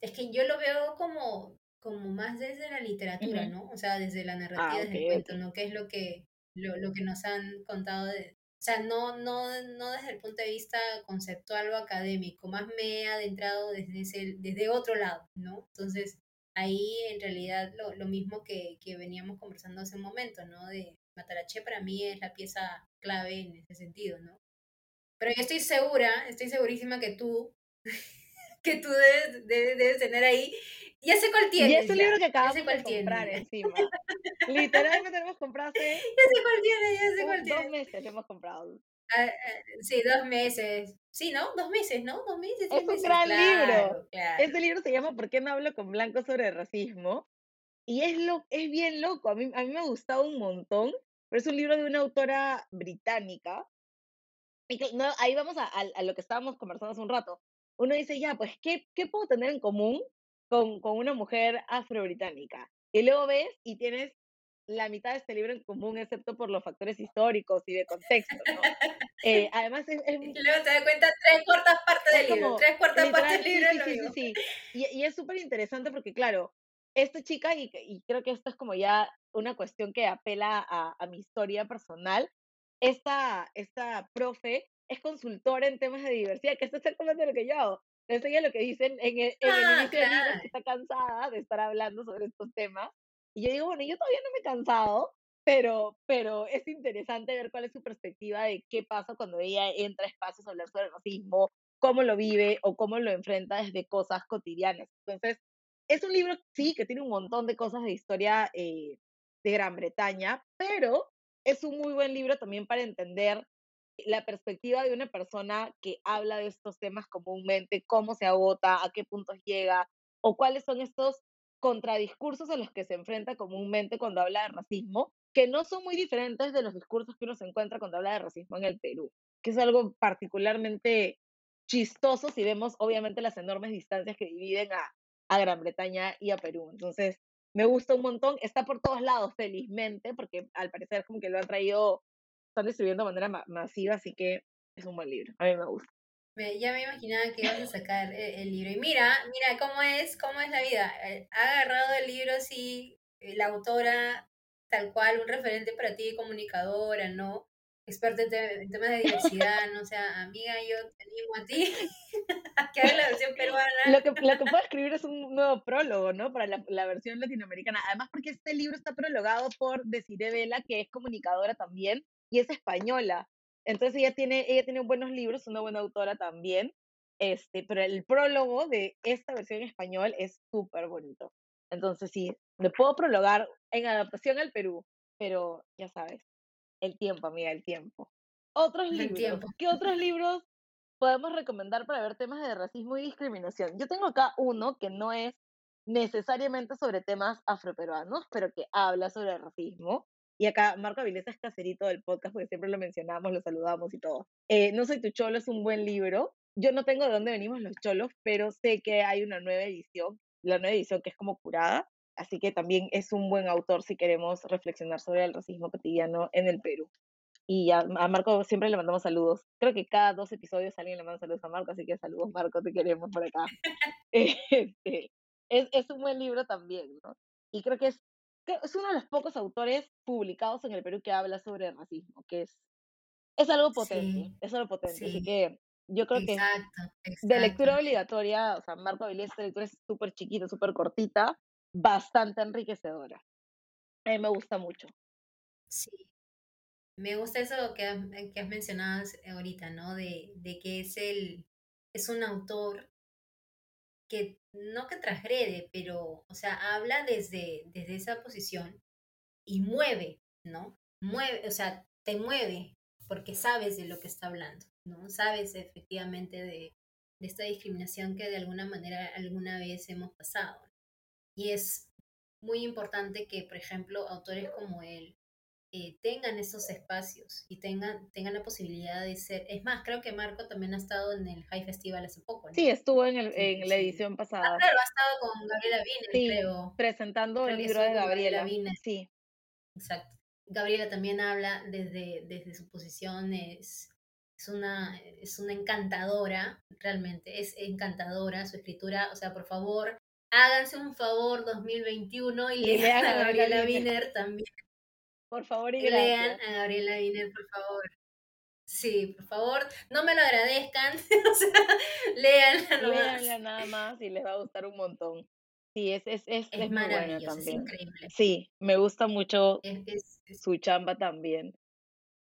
es que yo lo veo como, como más desde la literatura, ¿no? O sea, desde la ah, narrativa del cuento, ¿no? Que es lo que, lo, lo, que nos han contado de... O sea, no, no, no desde el punto de vista conceptual o académico, más me he adentrado desde, ese, desde otro lado, ¿no? Entonces, ahí en realidad lo, lo mismo que, que, veníamos conversando hace un momento, ¿no? De Matarache para mí es la pieza clave en ese sentido, ¿no? Pero yo estoy segura, estoy segurísima que tú, que tú debes, debes, tener ahí. Ya sé cuál tienes. Y es un libro que acabamos de comprar encima. Literalmente lo hemos comprado hace... (laughs) Ya sé cuál tienes, ya sé cuál tienes. Dos meses lo hemos comprado. Ah, ah, sí, dos meses. Sí, ¿no? Dos meses, ¿no? Dos meses. Es un gran libro. Este libro se llama ¿Por qué no hablo con blanco sobre racismo? Y es, lo, es bien loco. A mí, a mí me ha gustado un montón. Pero es un libro de una autora británica. Y que, no, ahí vamos a, a, lo que estábamos conversando hace un rato. Uno dice, ya, pues, ¿qué, qué puedo tener en común con, con una mujer afro-británica? Y luego ves y tienes la mitad de este libro en común, excepto por los factores históricos y de contexto, ¿no? Eh, (laughs) además, es, Y luego te das cuenta tres cuartas partes del libro, tres cuartas partes del libro. Sí, sí, sí, Y, y, es súper interesante porque, claro, esta chica, y, y, creo que esto es como ya una cuestión que apela a, a mi historia personal, esta, esta profe es consultora en temas de diversidad, que esto es exactamente lo que yo hago. Entonces ella lo que dicen en el, en el Ah, inicio del libro es claro. que está cansada de estar hablando sobre estos temas. Y yo digo, bueno, yo todavía no me he cansado, pero, pero es interesante ver cuál es su perspectiva de qué pasa cuando ella entra a espacios a hablar sobre el racismo, cómo lo vive o cómo lo enfrenta desde cosas cotidianas. Entonces, es un libro, sí, que tiene un montón de cosas de historia eh, de Gran Bretaña, pero es un muy buen libro también para entender la perspectiva de una persona que habla de estos temas comúnmente, cómo se agota, a qué puntos llega, o cuáles son estos contradiscursos a los que se enfrenta comúnmente cuando habla de racismo, que no son muy diferentes de los discursos que uno se encuentra cuando habla de racismo en el Perú, que es algo particularmente chistoso si vemos obviamente las enormes distancias que dividen a, a Gran Bretaña y a Perú. Entonces, me gusta un montón, está por todos lados, felizmente, porque al parecer como que lo han traído, están distribuyendo de manera ma- masiva, así que es un buen libro, a mí me gusta. ya me imaginaba que ibas a sacar e, el, libro. Y mira, mira cómo es, cómo es la vida. Eh, ha agarrado el libro así, eh, la autora tal cual, un referente para ti, comunicadora, ¿no? Experta en, temas de diversidad, ¿no? O sea, amiga, yo te animo a ti (laughs) que haga la versión (laughs) peruana. Lo que, lo que puedo escribir es un nuevo prólogo, ¿no? Para la, la, versión latinoamericana. Además, porque este libro está prologado por Desiree Vela, que es comunicadora también, y es española. Entonces ella tiene, ella tiene buenos libros, una buena autora también, este, pero el prólogo de esta versión en español es súper bonito. Entonces sí, me puedo prologar en adaptación al Perú, pero ya sabes, el tiempo, amiga, el tiempo. Otros libros, ¿qué otros libros podemos recomendar para ver temas de racismo y discriminación? Yo tengo acá uno que no es necesariamente sobre temas afroperuanos, pero que habla sobre el racismo, y acá Marco Avilés es caserito del podcast porque siempre lo mencionamos, lo saludamos y todo. Eh, no soy tu cholo es un buen libro. Yo no tengo de dónde venimos los cholos, pero sé que hay una nueva edición, la nueva edición que es como curada, así que también es un buen autor si queremos reflexionar sobre el racismo cotidiano en el Perú. Y a, Marco siempre le mandamos saludos. Creo que cada dos episodios alguien le manda saludos a Marco, así que saludos Marco, te queremos por acá. (laughs) (laughs) Este, es, es un buen libro también, ¿no? Y creo que es es uno de los pocos autores publicados en el Perú que habla sobre racismo, que es, es algo potente, es algo potente. Así que yo creo que de lectura obligatoria, o sea, Marco Avilés, esta lectura es súper chiquita, súper cortita, bastante enriquecedora. A mí me gusta mucho. Sí. Me gusta eso que, has, que has mencionado ahorita, ¿no? De, de que es el es un autor que no que transgrede, pero, o sea, habla desde, desde esa posición y mueve, ¿no? Mueve, o sea, te mueve porque sabes de lo que está hablando, ¿no? Sabes efectivamente de, de esta discriminación que de alguna manera alguna vez hemos pasado. Y es muy importante que, por ejemplo, autores como él eh, tengan esos espacios y tengan, tengan la posibilidad de ser. Es más, creo que Marco también ha estado en el High Festival hace poco. Sí, estuvo en, el, en la edición ah, pasada. Ah, claro, ha estado con Gabriela Viner, creo. Presentando el libro de Gabriela. Gabriela Sí. Exacto. Gabriela también habla desde, desde su posición, es, es, una, es una encantadora, realmente, es encantadora su escritura. O sea, por favor, háganse un favor 2021 y, y lean a Gabriela Wiener también. Por favor y Lean a Gabriela Wiener, por favor. Sí, por favor, no me lo agradezcan, (laughs) o sea, léanla nada más y les va a gustar un montón. Sí, es, es, es, es, maravilloso, es increíble. Sí, me gusta mucho su chamba también.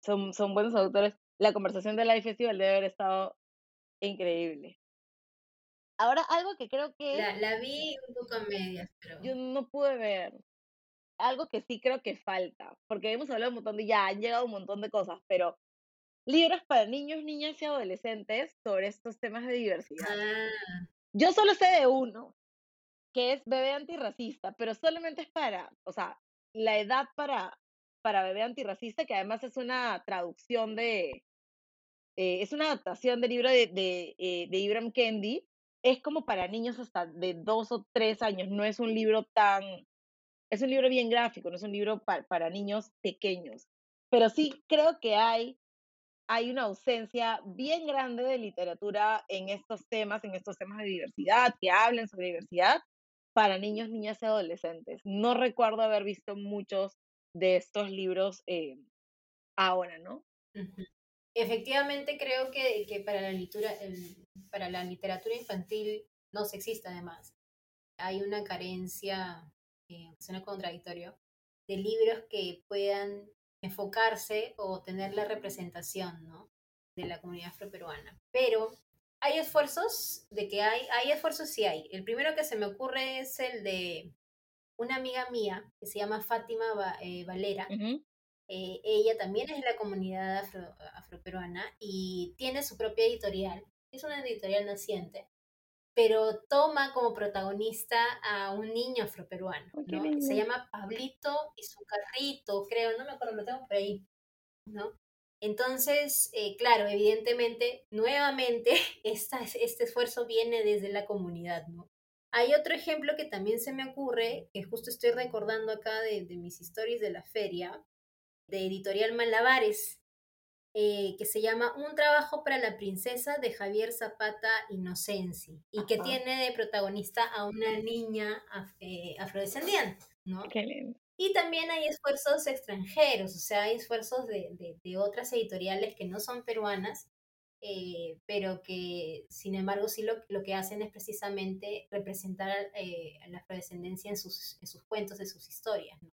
Son, son buenos autores. La conversación del Live Festival debe haber estado increíble. Ahora, algo que creo que... La, la vi un poco a medias, pero... Yo no pude ver algo que sí creo que falta, porque hemos hablado un montón de, ya han llegado un montón de cosas, pero libros para niños, niñas y adolescentes sobre estos temas de diversidad. Ah. Yo solo sé de uno, que es Bebé Antirracista, pero solamente es para, o sea, la edad para, para Bebé Antirracista, que además es una traducción de, eh, es una adaptación del libro de, de, eh, de Ibram Kendi, es como para niños hasta de dos o tres años, no es un libro tan es un libro bien gráfico, no es un libro para niños pequeños, pero sí creo que hay, hay una ausencia bien grande de literatura en estos temas, en estos temas de diversidad, que hablen sobre diversidad para niños, niñas y adolescentes. No recuerdo haber visto muchos de estos libros eh, ahora, ¿no? Efectivamente, creo que, que para, la literatura, para la literatura infantil no se existe además. Hay una carencia eh, suena contradictorio, de libros que puedan enfocarse o tener la representación ¿no? de la comunidad afroperuana. Pero hay esfuerzos de que hay, hay esfuerzos sí hay. El primero que se me ocurre es el de una amiga mía que se llama Fátima eh, Valera. Eh, ella también es de la comunidad afroperuana y tiene su propia editorial. Es una editorial naciente pero toma como protagonista a un niño afroperuano, ¿no? Se llama Pablito y su carrito, creo, no me acuerdo, lo tengo por ahí, ¿no? Entonces, eh, claro, evidentemente, nuevamente, (laughs) esta, este esfuerzo viene desde la comunidad, ¿no? Hay otro ejemplo que también se me ocurre, que justo estoy recordando acá de, de mis historias de la feria, de Editorial Malabares. Eh, que se llama Un trabajo para la princesa de Javier Zapata Inocensi y que tiene de protagonista a una niña eh, afrodescendiente, ¿no? Y también hay esfuerzos extranjeros, o sea, hay esfuerzos de, de, otras editoriales que no son peruanas, eh, pero que sin embargo sí lo, lo, que hacen es precisamente representar la afrodescendencia en sus, en sus cuentos, en sus historias. ¿no?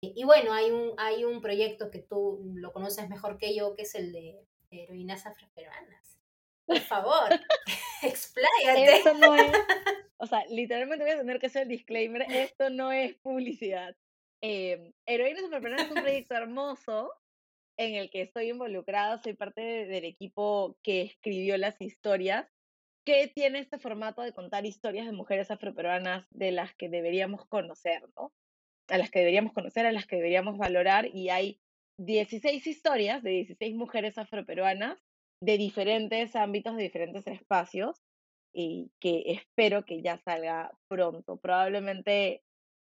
Y bueno, hay un, hay un proyecto que tú lo conoces mejor que yo, que es el de heroínas afroperuanas. Por favor, (laughs) expláyate. Esto no es, o sea, literalmente voy a tener que hacer el disclaimer, esto no es publicidad. Eh, heroínas afroperuanas es un proyecto (laughs) hermoso en el que estoy involucrada, soy parte del equipo que escribió las historias, que tiene este formato de contar historias de mujeres afroperuanas de las que deberíamos conocer, ¿no? A las que deberíamos conocer, a las que deberíamos valorar, y hay 16 historias de 16 mujeres afroperuanas de diferentes ámbitos, de diferentes espacios, y que espero que ya salga pronto. Probablemente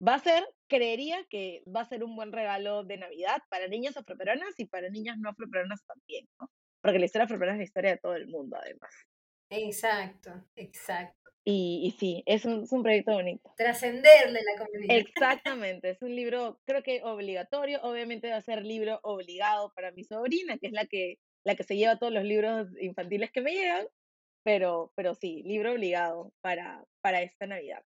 va a ser, creería que va a ser un buen regalo de Navidad para niñas afroperuanas y para niñas no afroperuanas también, ¿no? Porque la historia afroperuana es la historia de todo el mundo, además. Exacto, exacto. Y, y sí, es un, es un proyecto bonito. Trascenderle la comunidad. Exactamente, es un libro, creo que obligatorio, obviamente va a ser libro obligado para mi sobrina, que es la que, la que se lleva todos los libros infantiles que me llegan, pero, pero sí, libro obligado para, para esta Navidad.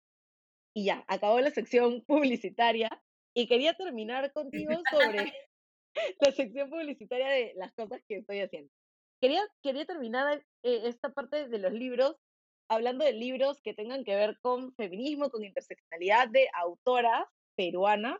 Y ya, acabó la sección publicitaria y quería terminar contigo sobre (laughs) (laughs) la sección publicitaria de las cosas que estoy haciendo. Quería, quería terminar eh, esta parte de los libros hablando de libros que tengan que ver con feminismo, con interseccionalidad de autoras peruanas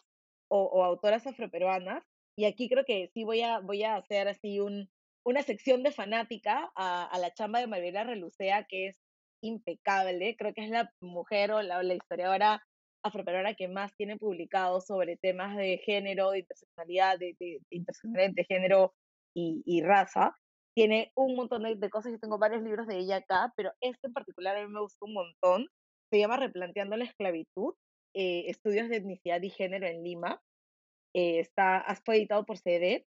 o, autoras afroperuanas. Y aquí creo que sí voy a, voy a hacer así un, una sección de fanática a, la chamba de Mariela Relucea, que es impecable. Creo que es la mujer o la, la historiadora afroperuana que más tiene publicado sobre temas de género, de interseccionalidad, de, de, de género y, y raza tiene un montón de, cosas, yo tengo varios libros de ella acá, pero este en particular a mí me gustó un montón. Se llama Replanteando la esclavitud, eh, estudios de etnicidad y género en Lima. Eh, está, fue editado por CD.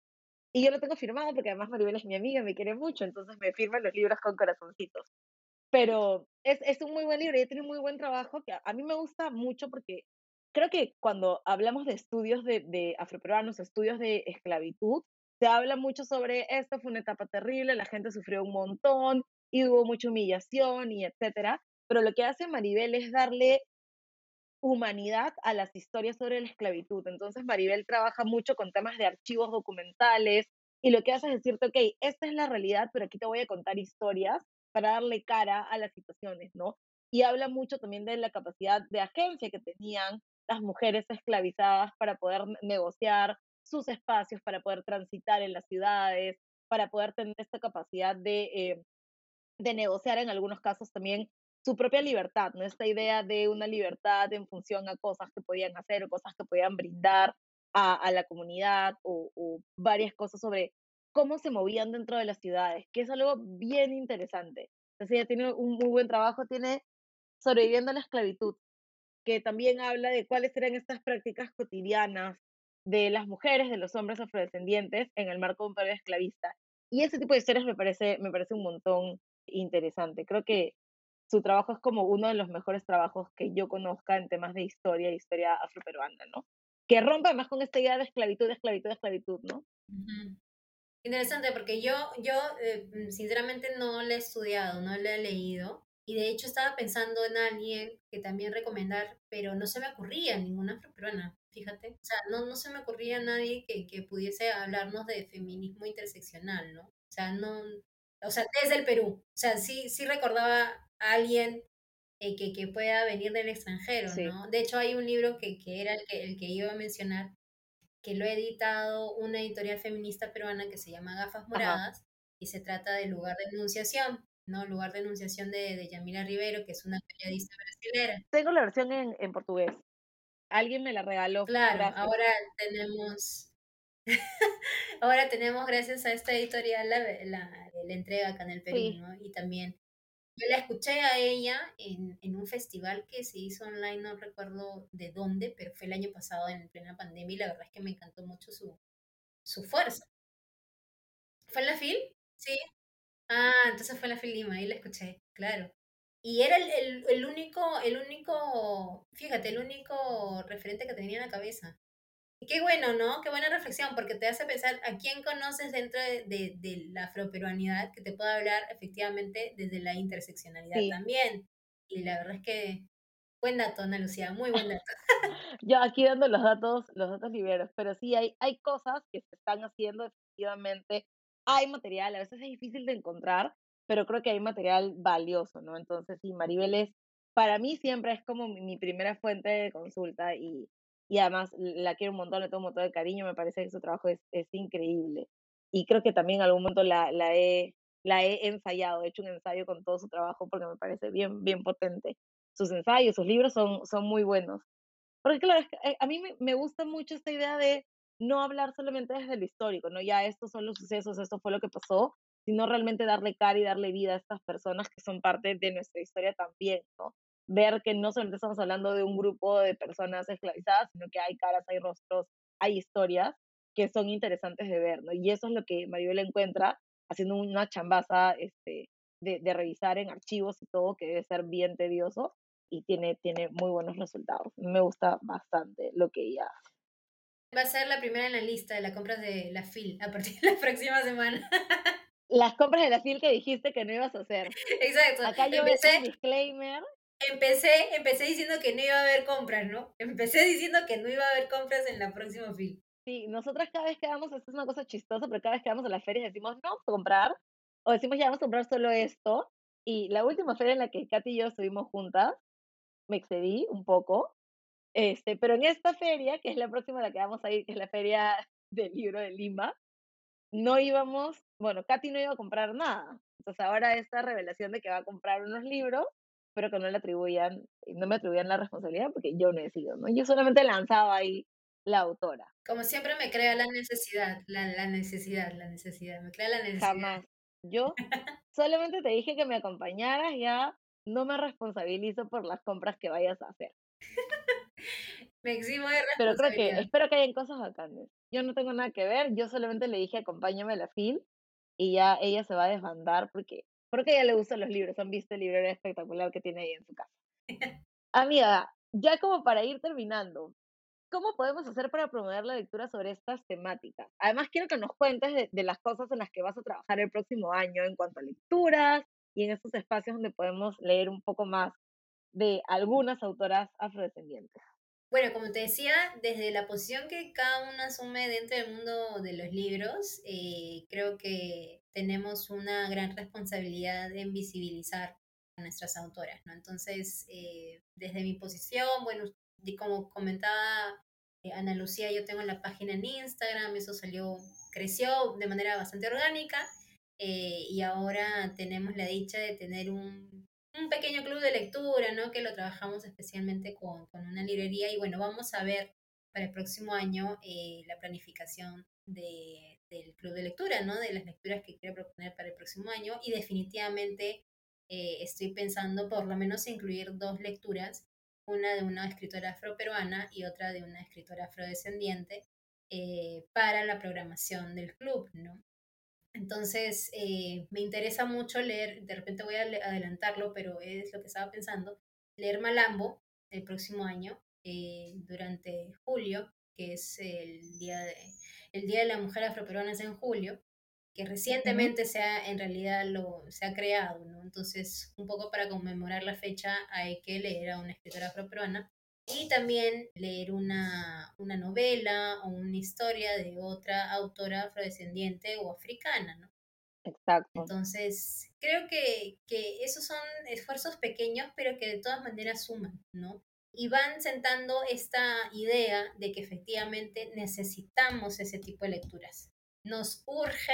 Y yo lo tengo firmado porque además Maribel es mi amiga, me quiere mucho, entonces me firma los libros con corazoncitos. Pero es, es un muy buen libro y tiene un muy buen trabajo que a, mí me gusta mucho porque creo que cuando hablamos de estudios de, de afroperuanos, estudios de esclavitud, se habla mucho sobre esto, fue una etapa terrible, la gente sufrió un montón y hubo mucha humillación y etcétera, pero lo que hace Maribel es darle humanidad a las historias sobre la esclavitud. Entonces Maribel trabaja mucho con temas de archivos documentales y lo que hace es decirte, ok, esta es la realidad, pero aquí te voy a contar historias para darle cara a las situaciones, ¿no? Y habla mucho también de la capacidad de agencia que tenían las mujeres esclavizadas para poder negociar sus espacios para poder transitar en las ciudades, para poder tener esta capacidad de, eh, de negociar en algunos casos también su propia libertad, ¿no? Esta idea de una libertad en función a cosas que podían hacer o cosas que podían brindar a, a la comunidad o, o, varias cosas sobre cómo se movían dentro de las ciudades, que es algo bien interesante. Entonces ella tiene un muy buen trabajo, tiene Sobreviviendo a la esclavitud, que también habla de cuáles eran estas prácticas cotidianas de las mujeres, de los hombres afrodescendientes en el marco de un país esclavista. Y ese tipo de historias me parece, me parece un montón interesante. Creo que su trabajo es como uno de los mejores trabajos que yo conozca en temas de historia, historia afroperuana, ¿no? Que rompe además con esta idea de esclavitud, esclavitud, esclavitud, ¿no? Interesante, porque yo, yo eh, sinceramente no le he estudiado, no le he leído, y de hecho estaba pensando en alguien que también recomendar, pero no se me ocurría ninguna afroperuana fíjate. O sea, no, no se me ocurría nadie que, que pudiese hablarnos de feminismo interseccional, ¿no? O sea, no, o sea, desde el Perú. O sea, sí, sí recordaba a alguien eh, que, que, pueda venir del extranjero, ¿no? De hecho, hay un libro que, que era el que, el que iba a mencionar, que lo ha editado una editorial feminista peruana que se llama Gafas Moradas, y se trata del lugar de enunciación, ¿no? Lugar de enunciación de, de Yamila Rivero, que es una periodista brasileña. Tengo la versión en, en portugués. Alguien me la regaló. Claro, ahora tenemos, (laughs) ahora tenemos gracias a esta editorial la, la, entrega acá en el Perú, ¿no? Y también yo la escuché a ella en, en, un festival que se hizo online, no recuerdo de dónde, pero fue el año pasado en plena pandemia y la verdad es que me encantó mucho su, su fuerza. ¿Fue en la FIL? Sí. Ah, entonces fue en la FIL Lima, ahí la escuché, claro. Y era el, el, el, único, el único, fíjate, el único referente que tenía en la cabeza. Y qué bueno, ¿no? Qué buena reflexión, porque te hace pensar a quién conoces dentro de, de, de la afroperuanidad que te pueda hablar efectivamente desde la interseccionalidad también. Y la verdad es que buen dato, Ana Lucía, muy buen dato. (laughs) Yo aquí dando los datos, los datos liberos, pero sí hay, hay cosas que se están haciendo efectivamente. Hay material, a veces es difícil de encontrar, pero creo que hay material valioso, ¿no? Entonces, sí, Maribel es, para mí siempre es como mi, primera fuente de consulta y, y además la quiero un montón, le tengo un montón de cariño, me parece que su trabajo es, es increíble. Y creo que también en algún momento la, la, he, la he ensayado, he hecho un ensayo con todo su trabajo porque me parece bien, bien potente. Sus ensayos, sus libros son, son muy buenos. Porque claro, eh, a mí me gusta mucho esta idea de no hablar solamente desde lo histórico, ¿no? Ya estos son los sucesos, esto fue lo que pasó, sino realmente darle cara y darle vida a estas personas que son parte de nuestra historia también, ¿no? Ver que no solamente estamos hablando de un grupo de personas esclavizadas, sino que hay caras, hay rostros, hay historias que son interesantes de ver, ¿no? Y eso es lo que Maribel encuentra haciendo una chambaza este, de, de revisar en archivos y todo, que debe ser bien tedioso y tiene, tiene muy buenos resultados. Me gusta bastante lo que ella hace. Va a ser la primera en la lista de las compras de la FIL a partir de la próxima semana. (laughs) las compras de la FIL que dijiste que no ibas a hacer. Exacto. Acá yo empecé, un disclaimer. Empecé, empecé diciendo que no iba a haber compras, ¿no? Empecé diciendo que no iba a haber compras en la próxima FIL. Sí, nosotras cada vez que vamos, esto es una cosa chistosa, pero cada vez que vamos a las ferias decimos, no vamos a comprar, o decimos, ya vamos a comprar solo esto. Y la última feria en la que Katy y yo estuvimos juntas, me excedí un poco, este, pero en esta feria, que es la próxima a la que vamos a ir, que es la feria del libro de Lima, no íbamos, bueno, Katy no iba a comprar nada. Entonces ahora esta revelación de que va a comprar unos libros, pero que no le atribuían, no me atribuían la responsabilidad porque yo no he sido, ¿no? Yo solamente lanzaba ahí la autora. Como siempre me crea la necesidad, la, la necesidad, la necesidad, me crea la necesidad. Jamás. Yo solamente te dije que me acompañaras, ya no me responsabilizo por las compras que vayas a hacer. (laughs) me eximo de Pero creo que, espero que hayan cosas bacanas yo no tengo nada que ver, yo solamente le dije acompáñame a la FIL y ya ella se va a desbandar porque porque a ella le gustan los libros, han visto el libro espectacular que tiene ahí en su casa. (laughs) Amiga, ya como para ir terminando, ¿cómo podemos hacer para promover la lectura sobre estas temáticas? Además, quiero que nos cuentes de, de, las cosas en las que vas a trabajar el próximo año en cuanto a lecturas y en estos espacios donde podemos leer un poco más de algunas autoras afrodescendientes. Bueno, como te decía, desde la posición que cada uno asume dentro del mundo de los libros, eh, creo que tenemos una gran responsabilidad en visibilizar a nuestras autoras, ¿no? Entonces, eh, desde mi posición, bueno, como comentaba eh, Ana Lucía, yo tengo la página en Instagram, eso salió, creció de manera bastante orgánica y ahora tenemos la dicha de tener un un pequeño club de lectura, ¿no? Que lo trabajamos especialmente con, con una librería y bueno, vamos a ver para el próximo año eh, la planificación de, del club de lectura, ¿no? De las lecturas que quiero proponer para el próximo año y definitivamente eh, estoy pensando por lo menos incluir dos lecturas, una de una escritora afroperuana y otra de una escritora afrodescendiente eh, para la programación del club, ¿no? Entonces, eh, me interesa mucho leer, de repente voy a adelantarlo, pero es lo que estaba pensando, leer Malambo el próximo año, eh, durante julio, que es el día, de, el día de la Mujer Afroperuana es en julio, que recientemente se ha, en realidad lo, se ha creado, ¿no? Entonces, un poco para conmemorar la fecha hay que leer a una escritora afroperuana y también leer una, una, novela o una historia de otra autora afrodescendiente o africana, ¿no? Exacto. Entonces, creo que, que esos son esfuerzos pequeños, pero que de todas maneras suman, ¿no? Y van sentando esta idea de que efectivamente necesitamos ese tipo de lecturas. Nos urge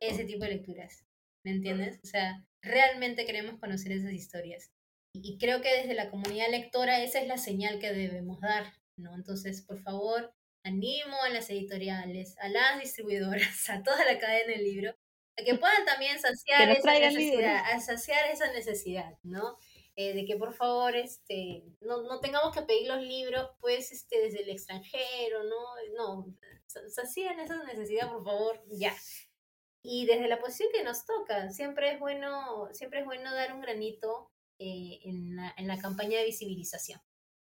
ese tipo de lecturas, ¿me entiendes? O sea, realmente queremos conocer esas historias. Y creo que desde la comunidad lectora esa es la señal que debemos dar, ¿no? Entonces, por favor, animo a las editoriales, a las distribuidoras, (laughs) a toda la cadena del libro, a que puedan también saciar esa necesidad, a saciar esa necesidad, ¿no? Eh, de que por favor este, no, no, tengamos que pedir los libros pues este, desde el extranjero, ¿no? No, sacien esa necesidad, por favor, ya. y desde la posición que nos toca. Siempre es bueno, siempre es bueno dar un granito eh, en, la, en la campaña de visibilización.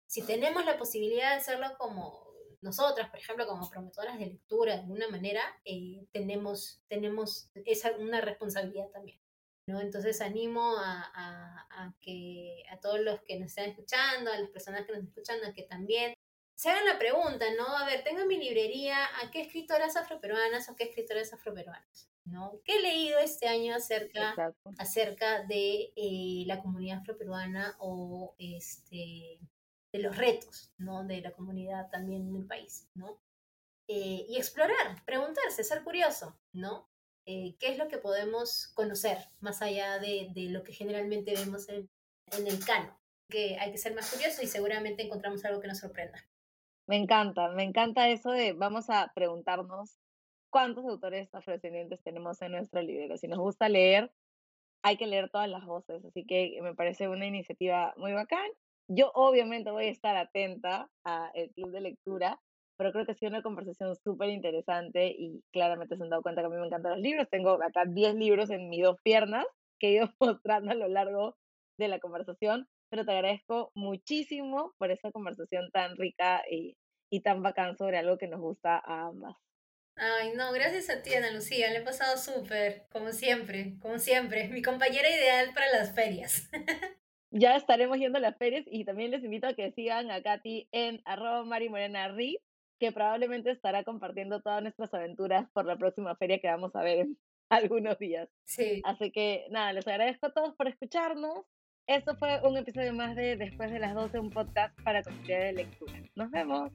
Si tenemos la posibilidad de hacerlo como nosotras, por ejemplo, como promotoras de lectura, de alguna manera, eh, tenemos, tenemos esa, una responsabilidad también. ¿no? Entonces animo a, a, que a todos los que nos están escuchando, a las personas que nos escuchan, a que también se hagan la pregunta, ¿no? A ver, tengo en mi librería a qué escritoras afroperuanas o qué escritoras afroperuanas, ¿no? ¿Qué he leído este año acerca, acerca de eh, la comunidad afroperuana o este, de los retos, ¿no? De la comunidad también en el país, ¿no? Eh, y explorar, preguntarse, ser curioso, ¿no? Eh, ¿Qué es lo que podemos conocer más allá de, de lo que generalmente vemos en, en el cano? Que hay que ser más curioso y seguramente encontramos algo que nos sorprenda. Me encanta, me encanta eso de vamos a preguntarnos cuántos autores afrodescendientes tenemos en nuestro libro. Si nos gusta leer, hay que leer todas las voces, así que me parece una iniciativa muy bacán. Yo obviamente voy a estar atenta al club de lectura, pero creo que ha sido una conversación súper interesante y claramente se han dado cuenta que a mí me encantan los libros. Tengo acá 10 libros en mis dos piernas que he ido (laughs) mostrando a lo largo de la conversación pero te agradezco muchísimo por esta conversación tan rica y, y tan bacán sobre algo que nos gusta a ambas. Ay, no, gracias a ti, Ana Lucía, le he pasado súper, como siempre, como siempre, mi compañera ideal para las ferias. (laughs) ya estaremos yendo a las ferias y también les invito a que sigan a Katy en arroba Mari Morena que probablemente estará compartiendo todas nuestras aventuras por la próxima feria que vamos a ver en (laughs) algunos días. Sí. Así que nada, les agradezco a todos por escucharnos. Esto fue un episodio más de Después de las 12, un podcast para comunidad de lectura. Nos vemos.